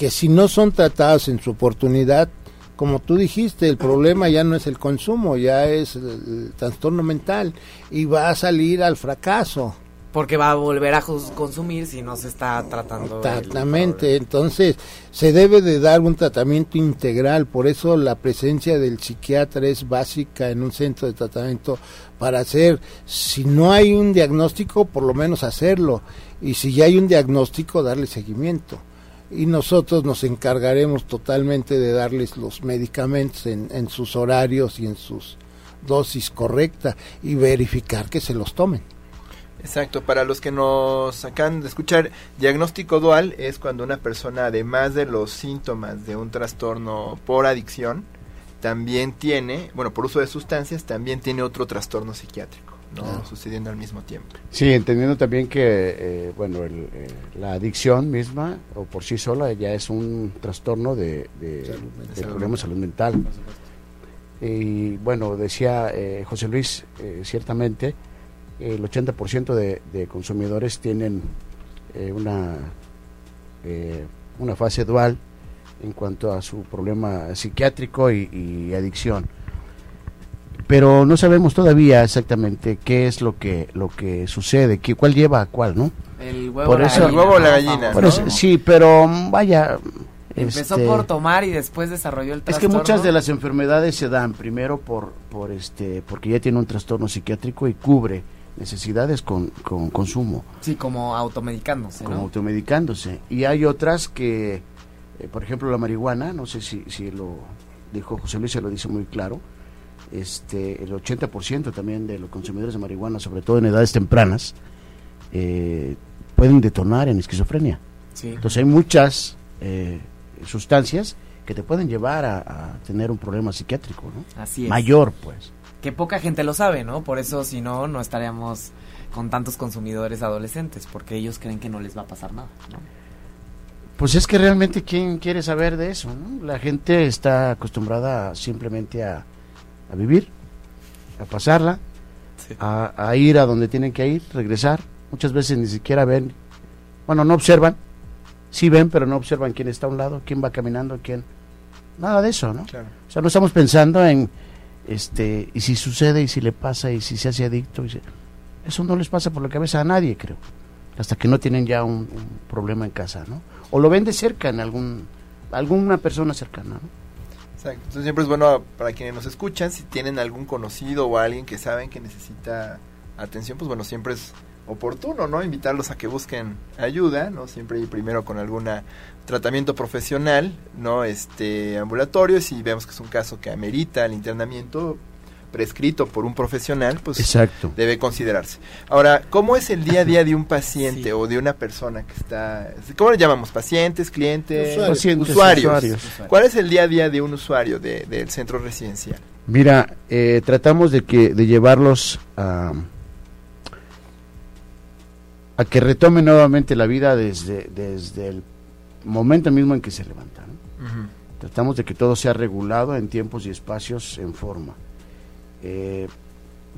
Que si no son tratados en su oportunidad, como tú dijiste, el problema ya no es el consumo, ya es el trastorno mental y va a salir al fracaso. Porque va a volver a consumir si no se está tratando. Exactamente, entonces se debe de dar un tratamiento integral, por eso la presencia del psiquiatra es básica en un centro de tratamiento para hacer, si no hay un diagnóstico, por lo menos hacerlo, y si ya hay un diagnóstico, darle seguimiento. Y nosotros nos encargaremos totalmente de darles los medicamentos en, en sus horarios y en sus dosis correcta y verificar que se los tomen. Exacto, para los que nos acaban de escuchar, diagnóstico dual es cuando una persona, además de los síntomas de un trastorno por adicción, también tiene, bueno, por uso de sustancias, también tiene otro trastorno psiquiátrico, ¿no? Sucediendo al mismo tiempo. Sí, entendiendo también que, eh, bueno, eh, la adicción misma, o por sí sola, ya es un trastorno de, de, problema de salud mental. Y bueno, decía eh, José Luis, ciertamente, el 80% de, de consumidores tienen eh, una, eh, una fase dual en cuanto a su problema psiquiátrico y, adicción. Pero no sabemos todavía exactamente qué es lo que lo que sucede, qué, cuál lleva a cuál, ¿no? El huevo, la gallina, o la gallina. sí, pero vaya, Empezó este, por tomar y después desarrolló el trastorno. Es que muchas de las enfermedades se dan primero por, por este, porque ya tiene un trastorno psiquiátrico y cubre necesidades con, con consumo. Sí, como automedicándose. Como automedicándose. Y hay otras que, eh, por ejemplo, la marihuana, no sé si, si lo dijo José Luis, se lo dice muy claro, este, el 80% también de los consumidores de marihuana, sobre todo en edades tempranas, eh, pueden detonar en esquizofrenia. Entonces hay muchas eh, sustancias que te pueden llevar a, a, tener un problema psiquiátrico, ¿no? Así es. Mayor, pues que poca gente lo sabe, ¿no? Por eso si no, no estaríamos con tantos consumidores adolescentes, porque ellos creen que no les va a pasar nada, ¿no? Pues es que realmente quién quiere saber de eso, ¿no? La gente está acostumbrada simplemente a, a vivir, a pasarla, a, a, ir a donde tienen que ir, regresar. Muchas veces ni siquiera ven, bueno, no observan, sí ven, pero no observan quién está a un lado, quién va caminando, quién... Nada de eso, ¿no? O sea, no estamos pensando en este y si sucede y si le pasa y si se hace adicto eso no les pasa por la cabeza a nadie creo hasta que no tienen ya un, problema en casa no o lo ven de cerca en algún alguna persona cercana ¿no? Exacto. Entonces siempre es bueno para quienes nos escuchan, si tienen algún conocido o alguien que saben que necesita atención, pues bueno, siempre es oportuno, ¿no? Invitarlos a que busquen ayuda, ¿no? Siempre ir primero con alguna tratamiento profesional, no este ambulatorio, si vemos que es un caso que amerita el internamiento prescrito por un profesional, pues Exacto. debe considerarse. Ahora, ¿cómo es el día a día de un paciente o de una persona que está, ¿cómo le llamamos? ¿Pacientes, clientes, usuarios? ¿Cuál es el día a día de un usuario de, del centro residencial? Mira, eh, tratamos de que de llevarlos a a que retomen nuevamente la vida desde, desde el momento mismo en que se levantan. Tratamos de que todo sea regulado en tiempos y espacios en forma. Eh,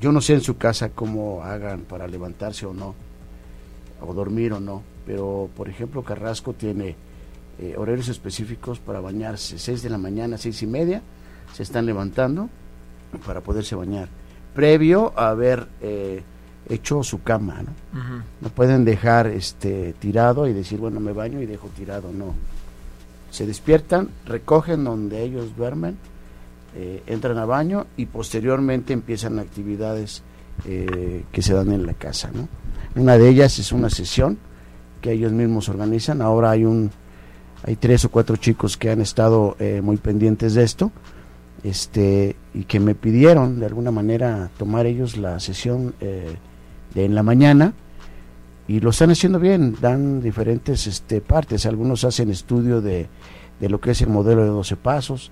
yo no sé en su casa cómo hagan para levantarse o no, o dormir o no, pero por ejemplo Carrasco tiene eh, horarios específicos para bañarse, 6 de la mañana, seis y media, se están levantando para poderse bañar, previo a haber eh, hecho su cama, ¿no? No pueden dejar este tirado y decir, bueno, me baño y dejo tirado, no. Se despiertan, recogen donde ellos duermen, eh, entran a baño y posteriormente empiezan actividades eh, que se dan en la casa. Una de ellas es una sesión que ellos mismos organizan. Ahora hay un hay tres o cuatro chicos que han estado eh, muy pendientes de esto este y que me pidieron de alguna manera tomar ellos la sesión eh, de en la mañana y lo están haciendo bien dan diferentes este partes algunos hacen estudio de, de lo que es el modelo de 12 pasos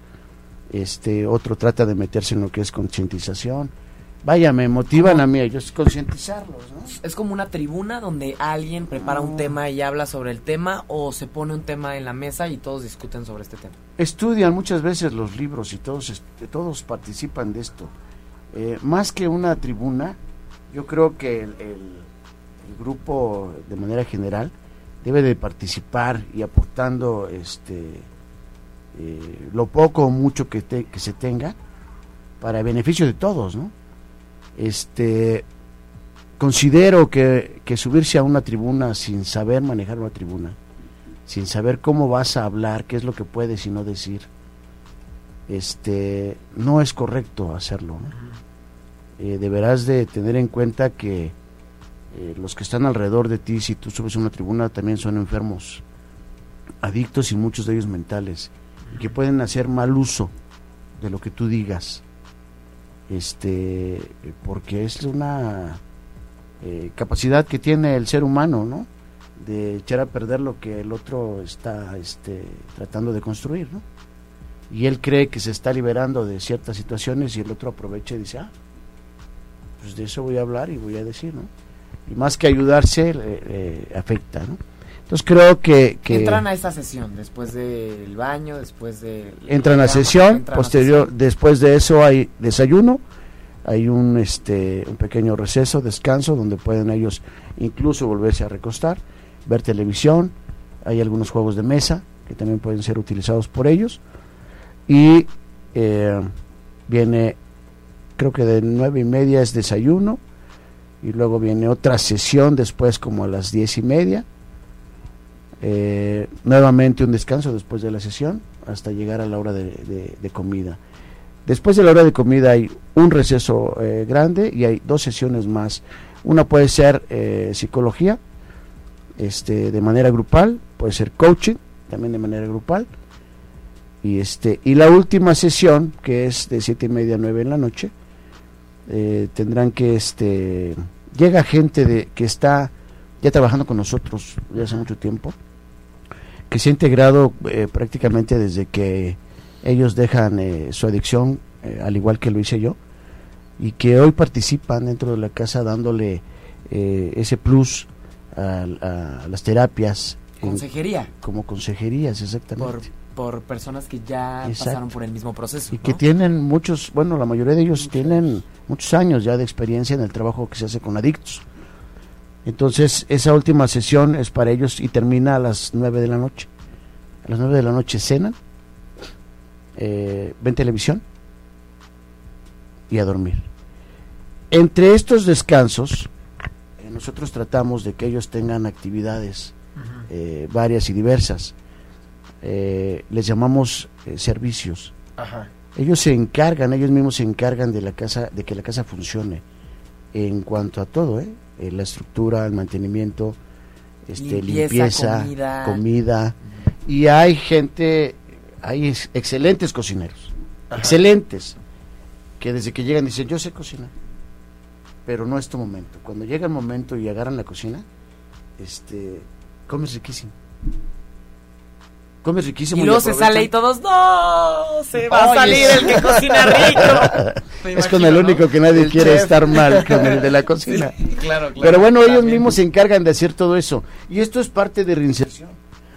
este otro trata de meterse en lo que es concientización Vaya, me motivan a mí, ellos concientizarlos, ¿no? Es como una tribuna donde alguien prepara un tema y habla sobre el tema o se pone un tema en la mesa y todos discuten sobre este tema. Estudian muchas veces los libros y todos, todos participan de esto. Eh, más que una tribuna, yo creo que el, grupo de manera general debe de participar y aportando este eh, lo poco o mucho que, se tenga para beneficio de todos, ¿no? Este, considero que, subirse a una tribuna sin saber manejar una tribuna, sin saber cómo vas a hablar, qué es lo que puedes y no decir, este, no es correcto hacerlo. Eh, deberás de tener en cuenta que eh, los que están alrededor de ti, si tú subes a una tribuna, también son enfermos, adictos y muchos de ellos mentales, que pueden hacer mal uso de lo que tú digas este porque es una eh, capacidad que tiene el ser humano no de echar a perder lo que el otro está este tratando de construir no y él cree que se está liberando de ciertas situaciones y el otro aprovecha y dice ah pues de eso voy a hablar y voy a decir no y más que ayudarse afecta no entonces creo que, Entran a esta sesión después del baño, después de... Entran a sesión, posterior, después de eso hay desayuno, hay un, este, un pequeño receso, descanso, donde pueden ellos incluso volverse a recostar, ver televisión, hay algunos juegos de mesa que también pueden ser utilizados por ellos. Y eh, viene, creo que de nueve y media es desayuno, y luego viene otra sesión después como a las diez y media eh, nuevamente un descanso después de la sesión hasta llegar a la hora de, comida. Después de la hora de comida hay un receso eh, grande y hay dos sesiones más. Una puede ser eh, psicología, este, de manera grupal, puede ser coaching, también de manera grupal. Y, este, y la última sesión, que es de siete y media a nueve en la noche, tendrán que, este, llega gente de, que está ya trabajando con nosotros ya hace mucho tiempo, que se ha integrado eh, prácticamente desde que ellos dejan eh, su adicción, eh, al igual que lo hice yo, y que hoy participan dentro de la casa dándole ese plus a, las terapias. Consejería. como consejerías, exactamente. Por, por personas que ya pasaron por el mismo proceso. Y que tienen muchos, bueno, la mayoría de ellos tienen muchos años ya de experiencia en el trabajo que se hace con adictos. Entonces, esa última sesión es para ellos y termina a las 9 de la noche. A las 9 de la noche cenan, eh, ven televisión y a dormir. Entre estos descansos, eh, nosotros tratamos de que ellos tengan actividades eh, varias y diversas. les llamamos servicios. Ellos se encargan, ellos mismos se encargan de la casa, de que la casa funcione en cuanto a todo, ¿eh? Eh, la estructura, el mantenimiento, este, limpieza, comida. Y hay gente, hay excelentes cocineros, excelentes, que desde que llegan dicen, yo sé cocinar, pero no es tu momento. Cuando llega el momento y agarran la cocina, este, comes riquísimo comes riquísimo. Y luego se sale y todos, no, se va a salir el que cocina rico. es con el único que nadie quiere estar mal, con el de la cocina. claro, claro, Pero bueno, ellos mismos se encargan de hacer todo eso. Y esto es parte de reinserción,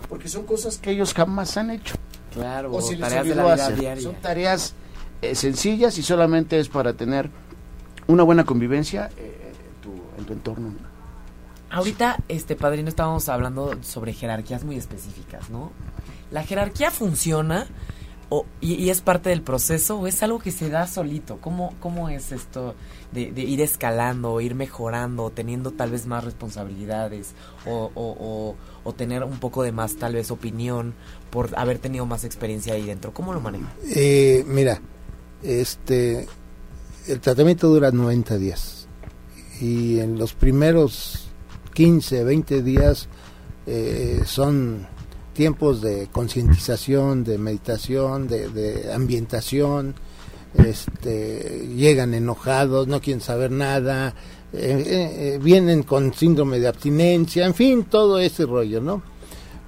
porque son cosas que ellos jamás han hecho. Claro, o si tareas de la vida diaria. Son tareas eh, sencillas y solamente es para tener una buena convivencia eh, en tu entorno. Ahorita, este padrino, estábamos hablando sobre jerarquías muy específicas, ¿no? ¿La jerarquía funciona o, y, es parte del proceso o es algo que se da solito? ¿Cómo, cómo es esto de, ir escalando, ir mejorando, teniendo tal vez más responsabilidades o, o, o, o tener un poco de más tal vez opinión por haber tenido más experiencia ahí dentro? ¿Cómo lo manejan? Eh, mira, este, el tratamiento dura 90 días y en los primeros 15, 20 días eh, son tiempos de concientización, de meditación, de, ambientación, este, llegan enojados, no quieren saber nada, eh, eh, eh, vienen con síndrome de abstinencia, en fin, todo ese rollo, ¿no?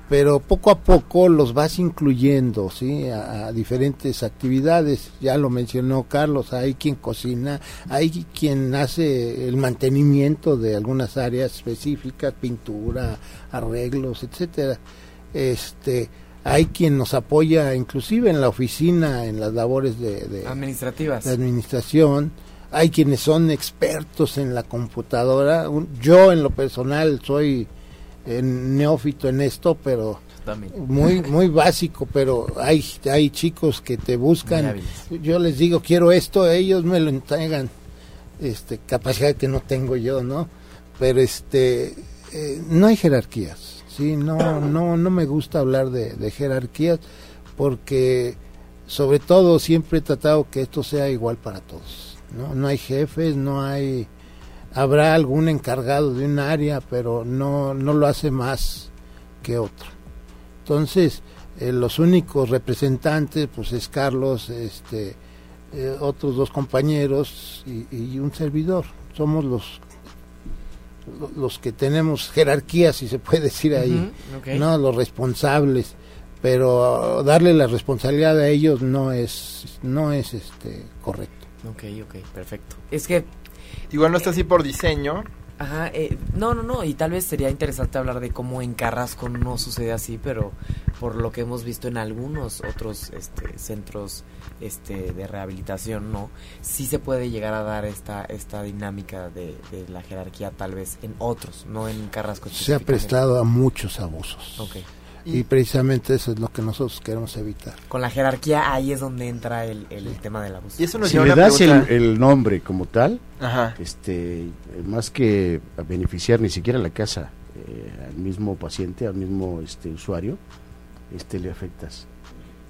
Pero poco a poco los vas incluyendo, ¿sí? A diferentes actividades, ya lo mencionó Carlos, hay quien cocina, hay quien hace el mantenimiento de algunas áreas específicas, pintura, arreglos, etcétera. Este, hay quien nos apoya inclusive en la oficina, en las labores de, de, Administrativas. de administración. Hay quienes son expertos en la computadora. Yo en lo personal soy eh, neófito en esto, pero También. muy muy básico, pero hay hay chicos que te buscan. Yo les digo, quiero esto, ellos me lo entregan. Este, capacidad que no tengo yo, ¿no? Pero este eh, no hay jerarquías. Sí, no no no me gusta hablar de, jerarquías porque sobre todo siempre he tratado que esto sea igual para todos. No no hay jefes, no hay habrá algún encargado de un área, pero no no lo hace más que otro. Entonces, eh, los únicos representantes, pues es Carlos, este, eh, otros dos compañeros y, y un servidor. Somos los lo- los que tenemos jerarquía, si se puede decir ahí, no los responsables, pero darle la responsabilidad a ellos no es no es este correcto. Ok, ok, perfecto. Es que Igual no está así por diseño. Ajá, eh, no, no, no, y tal vez sería interesante hablar de cómo en Carrasco no sucede así, pero por lo que hemos visto en algunos otros este, centros este, de rehabilitación, ¿no? Sí se puede llegar a dar esta, esta dinámica de, de la jerarquía tal vez en otros, no en Carrasco. Se ha prestado a muchos abusos. Y precisamente eso es lo que nosotros queremos evitar. Con la jerarquía ahí es donde entra el, el tema del abuso. Y eso nos Si le das el, pregunta. el nombre como tal, Ajá. este, más que beneficiar ni siquiera a la casa, eh, al mismo paciente, al mismo este, usuario, este, le afectas.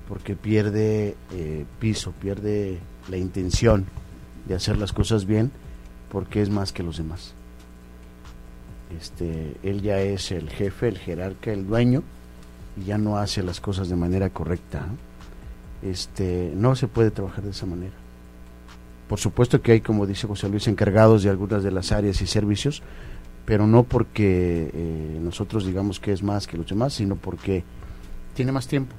Porque pierde eh, piso, pierde la intención de hacer las cosas bien, porque es más que los demás. Este, él ya es el jefe, el jerarca, el dueño, y ya no hace las cosas de manera correcta. Este, no se puede trabajar de esa manera. Por supuesto que hay, como dice José Luis, encargados de algunas de las áreas y servicios, pero no porque eh, nosotros digamos que es más que los demás, sino porque tiene más tiempo.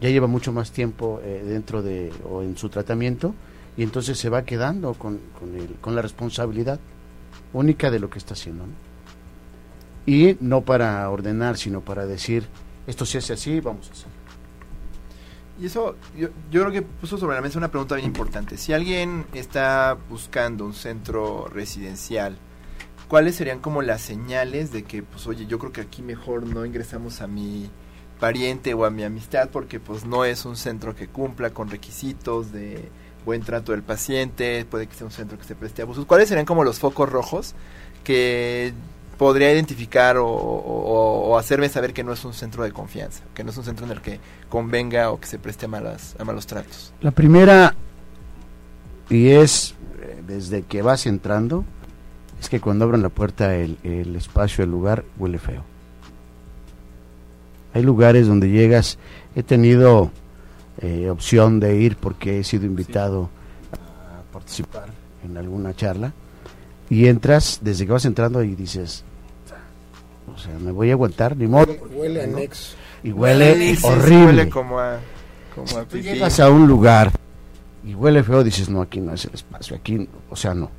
Ya lleva mucho más tiempo eh, dentro de o en su tratamiento y entonces se va quedando con, con, el- con la responsabilidad única de lo que está haciendo. ¿no? Y no para ordenar, sino para decir, esto se hace así, vamos a hacerlo. Y eso, yo, yo creo que puso sobre la mesa una pregunta bien importante. Si alguien está buscando un centro residencial, ¿cuáles serían como las señales de que, pues, oye, yo creo que aquí mejor no ingresamos a mi pariente o a mi amistad porque, pues, no es un centro que cumpla con requisitos de buen trato del paciente, puede que sea un centro que se preste abusos. ¿Cuáles serían como los focos rojos que podría identificar o, hacerme saber que no es un centro de confianza, que no es un centro en el que convenga o que se preste a, malas, a malos tratos. La primera, y es eh, desde que vas entrando, es que cuando abran la puerta el, el espacio, el lugar, huele feo. Hay lugares donde llegas, he tenido eh, opción de ir porque he sido invitado a participar en alguna charla, y entras, desde que vas entrando y dices, o sea, me voy a aguantar, ni modo. Huele ¿no? anexo. Y huele horrible. Huele como a, como a Tú llegas a un lugar y huele feo, dices, no, aquí no es el espacio, aquí, o sea, no.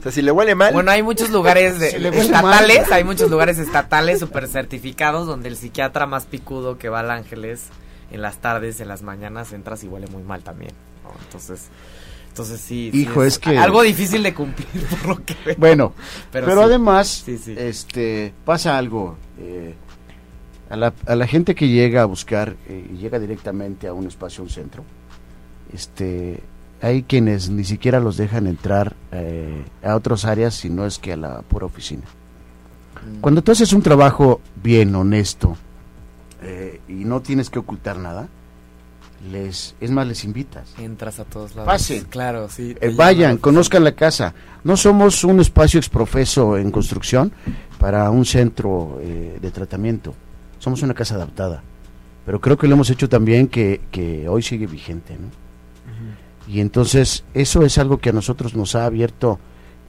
O sea, si le huele mal, Bueno, hay muchos lugares de, estatales, mal. hay muchos lugares estatales super certificados donde el psiquiatra más picudo que va al Ángeles en las tardes, en las mañanas, entras y huele muy mal también. ¿no? Entonces, entonces sí, sí Hijo, es que- algo difícil de cumplir por lo que veo. Bueno, pero, Pero sí. además, Sí, este, pasa algo. eh, A la, a la gente que llega a buscar eh, y llega directamente a un espacio, un centro, este, hay quienes ni siquiera los dejan entrar eh, a otras áreas, si no es que a la pura oficina. Cuando tú haces un trabajo bien, honesto, y no tienes que ocultar nada, les, es más, les invitas. Entras a todos lados. Pasen. Claro, sí. Eh, vayan, conozcan la casa. No somos un espacio exprofeso en construcción para un centro eh, de tratamiento. Somos una casa adaptada. Pero creo que lo hemos hecho también que, que hoy sigue vigente. ¿no? Y entonces eso es algo que a nosotros nos ha abierto,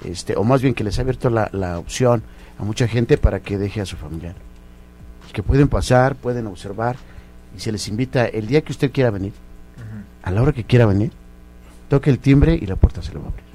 este, o más bien que les ha abierto la, la opción a mucha gente para que deje a su familiar. Que pueden pasar, pueden observar y se les invita el día que usted quiera venir, a la hora que quiera venir, toque el timbre y la puerta se le va a abrir.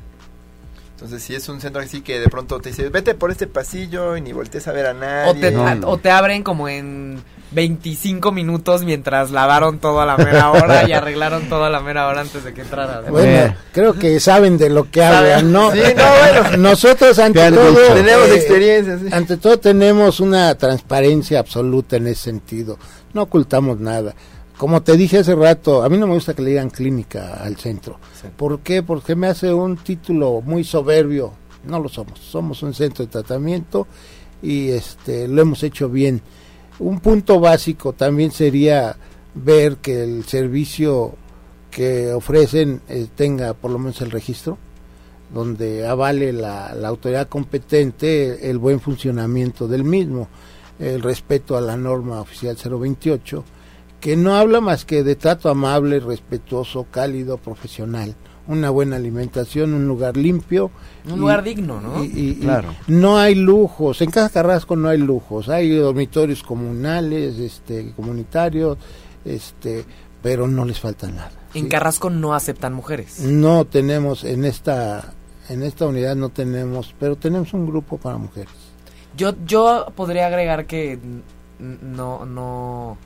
Entonces, si es un centro así que de pronto te dice, vete por este pasillo y ni voltees a ver a nadie. O te, No, a- no. o te abren como en 25 minutos mientras lavaron todo a la mera hora y arreglaron todo a la mera hora antes de que entraras. Bueno, Eh. creo que saben de lo que hablan, ¿no? Sí, no, bueno. Nosotros ante todo dicho. Tenemos eh, experiencia, sí. Ante todo tenemos una transparencia absoluta en ese sentido. No ocultamos nada. Como te dije hace rato, a mí no me gusta que le digan clínica al centro. ¿Por qué? Porque me hace un título muy soberbio. No lo somos. Somos un centro de tratamiento y este lo hemos hecho bien. Un punto básico también sería ver que el servicio que ofrecen eh, tenga por lo menos el registro donde avale la, la autoridad competente el buen funcionamiento del mismo, el respeto a la norma oficial 028, que no habla más que de trato amable, respetuoso, cálido, profesional, una buena alimentación, un lugar limpio. Un y- lugar digno, ¿no? y- y- y Claro. no hay lujos, en Casa Carrasco no hay lujos, hay dormitorios comunales, este, comunitarios, este, pero no les falta nada. En ¿sí? Carrasco no aceptan mujeres. No tenemos en esta en esta unidad no tenemos, pero tenemos un grupo para mujeres. Yo, yo podría agregar que no, no,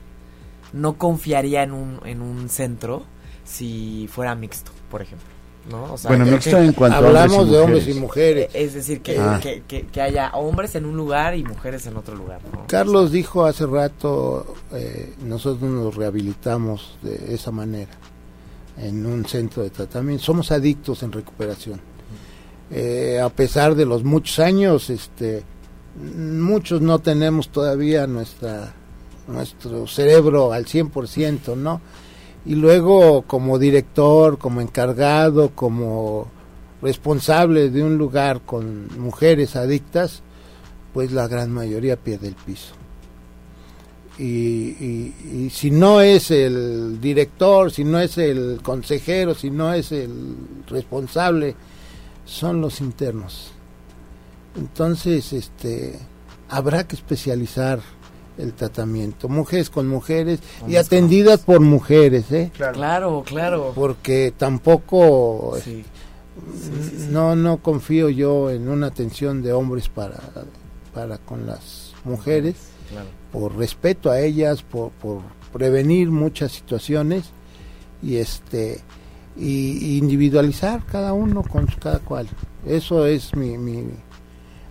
no confiaría en un, en un centro si fuera mixto, por ejemplo. ¿no? O sea, bueno, mixto en cuanto a Hablamos de hombres y mujeres. Es decir, que, Ah. que, que- que haya hombres en un lugar y mujeres en otro lugar. ¿no? Carlos dijo hace rato, eh, nosotros nos rehabilitamos de esa manera en un centro de tratamiento. Somos adictos en recuperación. Eh, a pesar de los muchos años, este, muchos no tenemos todavía nuestra nuestro cerebro al 100%, ¿no? Y luego como director, como encargado, como responsable de un lugar con mujeres adictas, pues la gran mayoría pierde el piso. Y, y- y si no es el director, si no es el consejero, si no es el responsable, son los internos. Entonces, este, habrá que especializar el tratamiento, mujeres con mujeres y atendidas por mujeres, ¿eh? Claro. Claro, claro. Porque tampoco Sí. no no confío yo en una atención de hombres para para con las mujeres Claro. por respeto a ellas por, por prevenir muchas situaciones y este y, individualizar cada uno con cada cual eso es mi, mi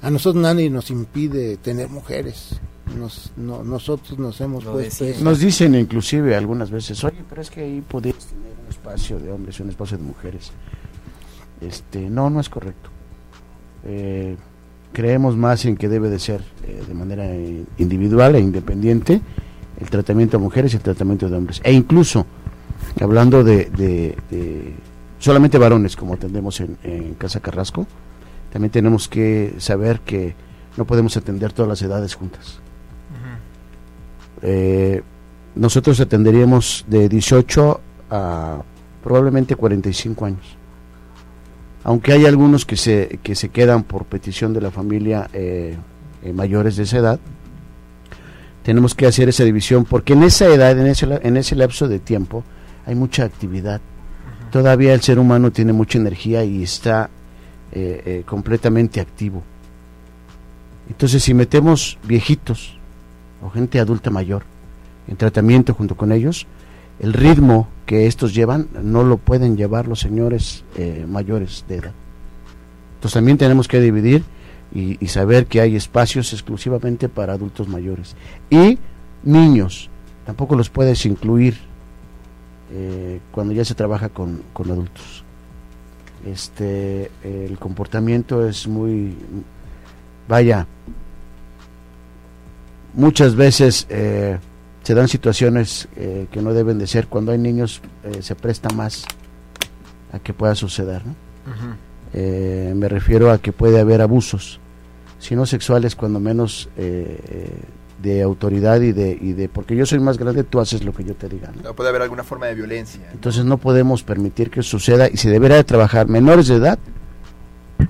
a nosotros nadie nos impide tener mujeres nos, no- nosotros nos hemos Lo puesto eso. Nos dicen inclusive algunas veces, oye, pero es que ahí podrías tener un espacio de hombres y un espacio de mujeres. Este, no, no es correcto. Eh, creemos más en que debe de ser eh, de manera eh, individual e independiente el tratamiento de mujeres y el tratamiento de hombres. E incluso, hablando de, de- de solamente varones, como atendemos en, en Casa Carrasco, también tenemos que saber que no podemos atender todas las edades juntas. Eh, nosotros atenderíamos de 18 a probablemente 45 años. Aunque hay algunos que se, que se quedan por petición de la familia eh, eh, mayores de esa edad, tenemos que hacer esa división porque en esa edad, en ese, en ese lapso de tiempo, hay mucha actividad. Todavía el ser humano tiene mucha energía y está completamente activo. Entonces, si metemos viejitos o gente adulta mayor en tratamiento junto con ellos, el ritmo que estos llevan no lo pueden llevar los señores eh, mayores de edad. Entonces también tenemos que dividir y, saber que hay espacios exclusivamente para adultos mayores. Y niños, tampoco los puedes incluir eh, cuando ya se trabaja con, con adultos. Este, el comportamiento es muy, vaya, muchas veces eh, se dan situaciones eh, que no deben de ser. Cuando hay niños eh, se presta más a que pueda suceder. ¿no? Eh, me refiero a que puede haber abusos, si no sexuales, cuando menos de autoridad y de, y de, porque yo soy más grande, tú haces lo que yo te diga. ¿no? No puede haber alguna forma de violencia. Entonces no podemos permitir que suceda y se deberá de trabajar menores de edad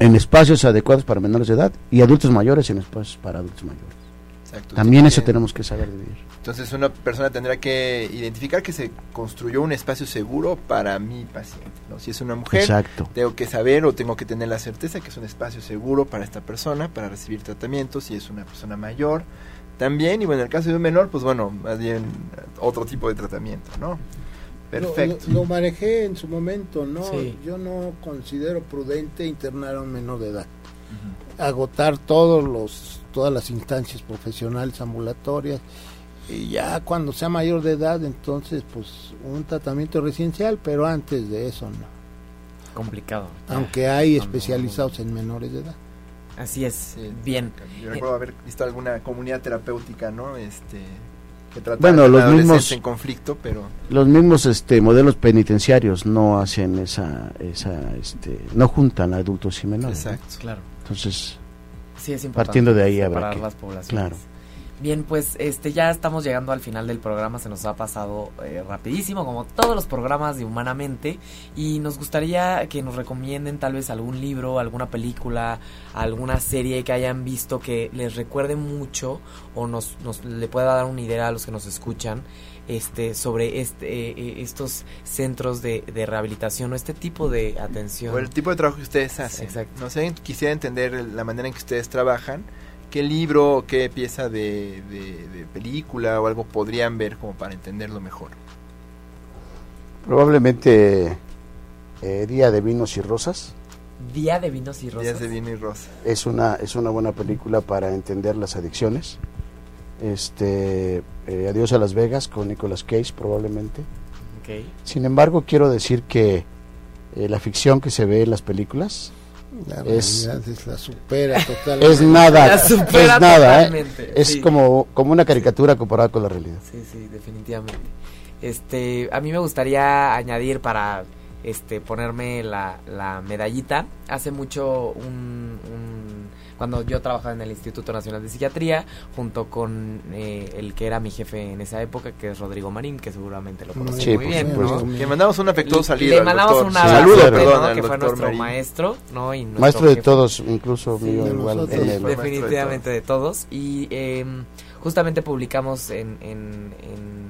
en espacios adecuados para menores de edad y adultos mayores en espacios para adultos mayores. Exacto. También eso tenemos que saber vivir. Entonces una persona tendrá que identificar que se construyó un espacio seguro para mi paciente. ¿no? Si es una mujer, Exacto. tengo que saber o tengo que tener la certeza que es un espacio seguro para esta persona, para recibir tratamiento, si es una persona mayor también, y bueno, en el caso de un menor, pues bueno, más bien otro tipo de tratamiento, ¿no? Perfecto. Lo, lo manejé en su momento, ¿no? Sí. Yo no considero prudente internar a un menor de edad. Agotar todos los, todas las instancias profesionales ambulatorias. Y ya cuando sea mayor de edad, entonces, pues un tratamiento residencial, pero antes de eso, no. Complicado. Aunque hay No, no, especializados en menores de edad. Así es. Sí, Bien. Yo recuerdo haber visto alguna comunidad terapéutica, ¿no? Este, que trataba Bueno, de los mismos- en conflicto, pero Los mismos este, modelos penitenciarios no hacen esa, esa este, no juntan a adultos y menores. ¿no? exacto. Claro. Entonces, Sí, es importante Partiendo de ahí habrá que- las poblaciones. claro. Bien, pues este ya estamos llegando al final del programa, se nos ha pasado eh, rapidísimo, como todos los programas de Humanamente, y nos gustaría que nos recomienden tal vez algún libro, alguna película, alguna serie que hayan visto que les recuerde mucho o nos, nos le pueda dar una idea a los que nos escuchan este sobre este eh, eh, estos centros de, de rehabilitación o este tipo de atención. O el tipo de trabajo que ustedes hacen. Exacto. No sé, quisiera entender la manera en que ustedes trabajan. ¿Qué libro o qué pieza de, de- de película o algo podrían ver como para entenderlo mejor? probablemente eh, Día de Vinos y Rosas Día de vinos y rosas. Días de vino y rosa. es una, es una buena película para entender las adicciones. Este, eh, Adiós a Las Vegas con Nicolas Cage probablemente. Sin embargo, quiero decir que eh, la ficción que se ve en las películas La Es- realidad es la supera totalmente. es nada, La supera es nada, ¿eh? es sí. como, como una caricatura comparada con la realidad. Sí, sí, definitivamente. Este, a mí me gustaría añadir para este ponerme la, la medallita. Hace mucho un, un- cuando yo trabajaba en el Instituto Nacional de Psiquiatría junto con eh, el que era mi jefe en esa época, que es Rodrigo Marín, que seguramente lo conoce Sí, muy bien, supuesto. ¿no? Le mandamos un afectuoso saludo Le mandamos un abrazo, Saludo, perdón, que fue nuestro Marín. maestro, ¿no? Y nuestro Maestro de jefe. todos, incluso Sí, mío de igual. nosotros. en el- Fue maestro de definitivamente de todos y eh, justamente publicamos en, en- en-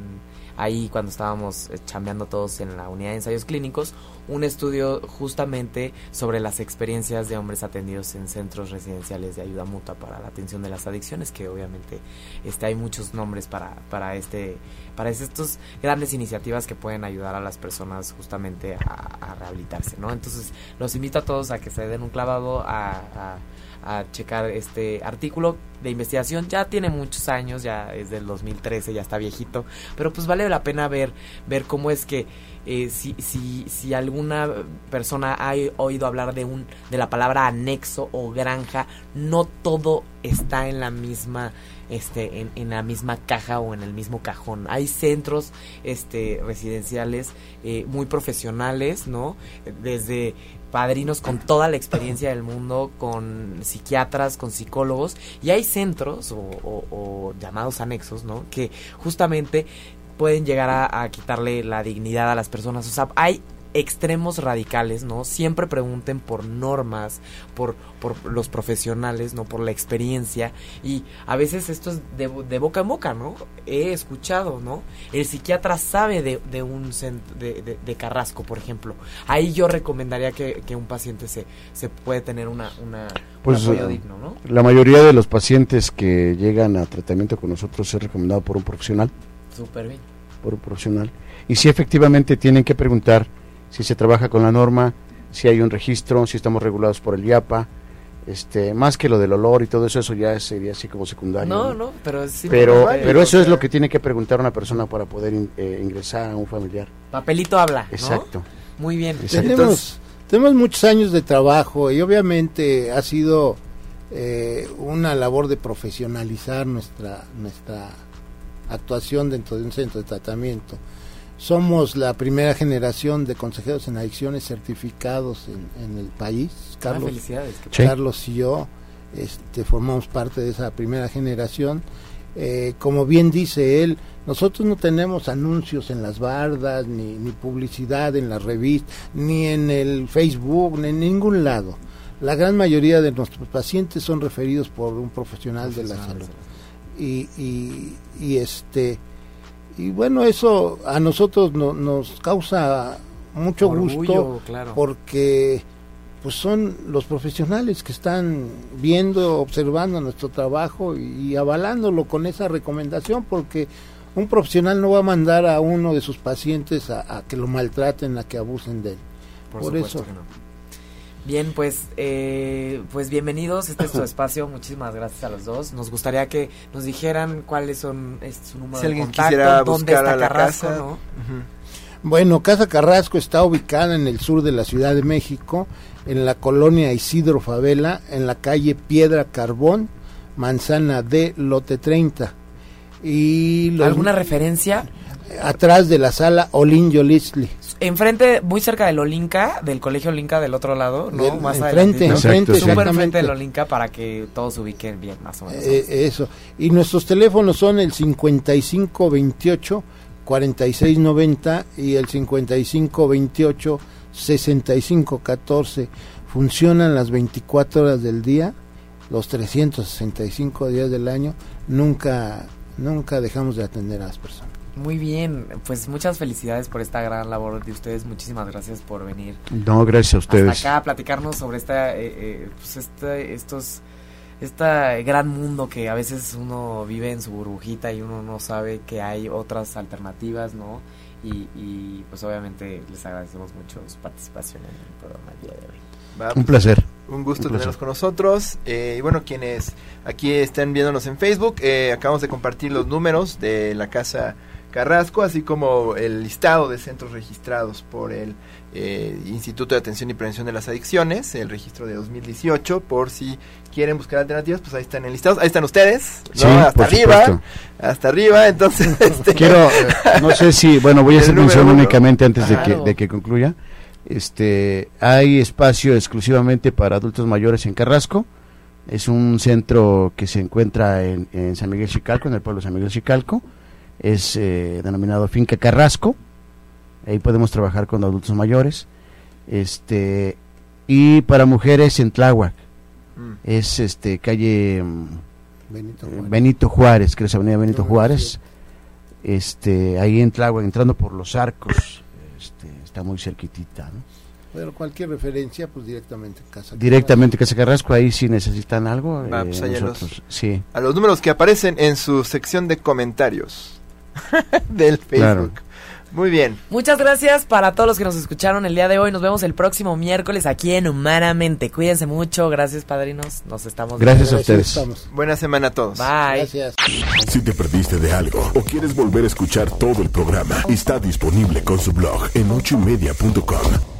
ahí cuando estábamos eh, chambeando todos en la unidad de ensayos clínicos un estudio justamente sobre las experiencias de hombres atendidos en centros residenciales de ayuda mutua para la atención de las adicciones que obviamente este hay muchos nombres para para este para estas grandes iniciativas que pueden ayudar a las personas justamente a, rehabilitarse no entonces los invito a todos a que se den un clavado a, a a checar este artículo de investigación. Ya tiene muchos años, ya es del 2013, ya está viejito, pero pues vale la pena ver ver cómo es que eh, si, si, alguna persona ha oído hablar de un de la palabra anexo o granja, no todo está en la misma este en, en la misma caja o en el mismo cajón. Hay centros este residenciales eh, muy profesionales, ¿no? Desde padrinos con toda la experiencia del mundo, con psiquiatras, con psicólogos, y hay centros o, llamados anexos, ¿no? Que justamente pueden llegar a, a quitarle la dignidad a las personas. O sea, hay extremos radicales, ¿no? Siempre pregunten por normas, por, por los profesionales, ¿no? Por la experiencia. Y a veces esto es de, de boca en boca, ¿no? He escuchado, ¿no? El psiquiatra sabe de, de un de, de- de Carrasco, por ejemplo. Ahí yo recomendaría que, que un paciente se, se puede tener una, una, Pues, un apoyo digno, ¿no? La mayoría de los pacientes que llegan a tratamiento con nosotros es recomendado por un profesional, Súper bien. por un profesional. Y sí, efectivamente tienen que preguntar si se trabaja con la norma, si hay un registro, si estamos regulados por el IAPA, Este, más que lo del olor y todo eso, eso ya sería así como secundario. No, no, pero sí. Pero, pero eso o es lo que tiene que preguntar una persona para poder in- eh, ingresar a un familiar. Papelito habla, ¿no? Exacto. Muy bien. Exacto. Tenemos, tenemos muchos años de trabajo y obviamente ha sido eh, una labor de profesionalizar nuestra, nuestra actuación dentro de un centro de tratamiento. Somos la primera generación de consejeros en adicciones certificados en, en el país. Ah, Carlos, felicidades. Carlos y yo este, formamos parte de esa primera generación. Eh, como bien dice él, nosotros no tenemos anuncios en las bardas, ni, ni publicidad en las revistas, ni en el Facebook, ni en ningún lado. La gran mayoría de nuestros pacientes son referidos por un profesional de la salud. Y, y, y este y bueno eso a nosotros no- nos causa mucho Orgullo, gusto claro. porque pues son los profesionales que están viendo, observando nuestro trabajo y, y avalándolo con esa recomendación, porque un profesional no va a mandar a uno de sus pacientes a, a que lo maltraten, a que abusen de él. Por, eso. no. Bien, pues, eh, pues bienvenidos. Este es su espacio. Muchísimas gracias a los dos. Nos gustaría que nos dijeran cuáles son su número Si de contacto, dónde está Carrasco, casa. Bueno, Casa Carrasco está ubicada en el sur de la Ciudad de México, en la colonia Isidro Favela, en la calle Piedra Carbón, manzana D, lote 30. Y los- ¿Alguna referencia? Atrás de la sala Olin Yolisli. Enfrente, muy cerca del Olinka, del colegio Olinka del otro lado, ¿no? Del- Más enfrente, adelantito. enfrente, Súper enfrente del Olinka para que todos se ubiquen bien, más o menos. Eh, eso. Y nuestros teléfonos son el 5528 4690 y el 5528 6514. Funcionan las 24 horas del día, los 365 días del año. Nunca nunca dejamos de atender a las personas. Muy bien, pues muchas felicidades por esta gran labor de ustedes. Muchísimas gracias por venir No, gracias a ustedes. hasta acá a platicarnos sobre esta, eh, eh, pues este, estos, este gran mundo que a veces uno vive en su burbujita y uno no sabe que hay otras alternativas, ¿no? Y, y, pues obviamente les agradecemos mucho su participación en el programa el día de hoy. Va, Un placer. Un gusto Un placer. tenerlos con nosotros. Eh, y bueno, quienes aquí están viéndonos en Facebook, eh, acabamos de compartir los números de la Casa Carrasco, así como el listado de centros registrados por el eh, Instituto de Atención y Prevención de las Adicciones, el registro de 2018, por si quieren buscar alternativas, pues ahí están enlistados. Ahí están ustedes, ¿no? Sí, hasta arriba, supuesto. hasta arriba. Entonces, este, Quiero, eh, no sé si, bueno, voy a hacer mención uno. únicamente antes de que, de que concluya. Este, hay espacio exclusivamente para adultos mayores en Carrasco. Es un centro que se encuentra en, en San Miguel Chicalco, en el pueblo de San Miguel Chicalco. Es eh, denominado Finca Carrasco. Ahí podemos trabajar con adultos mayores. Este, y para mujeres en Tláhuac. mm, Es este calle mm, Benito eh, Juárez. Benito Juárez, que es Avenida Benito No, Juárez. Este, ahí en Tláhuac, entrando por los arcos, este, está muy cerquitita, ¿no? Pero cualquier referencia, pues directamente en Casa Directamente Casa Carrasco, ahí si necesitan algo, eh, pues nosotros, sí, a los números que aparecen en su sección de comentarios del Facebook. Claro. Muy bien. Muchas gracias para todos los que nos escucharon el día de hoy. Nos vemos el próximo miércoles aquí en Humanamente. Cuídense mucho. Gracias, padrinos. Nos estamos Gracias a Así ustedes. estamos. Buena semana a todos. Bye. Gracias. Si te perdiste de algo o quieres volver a escuchar todo el programa, está disponible con su blog en ochoymedia.com.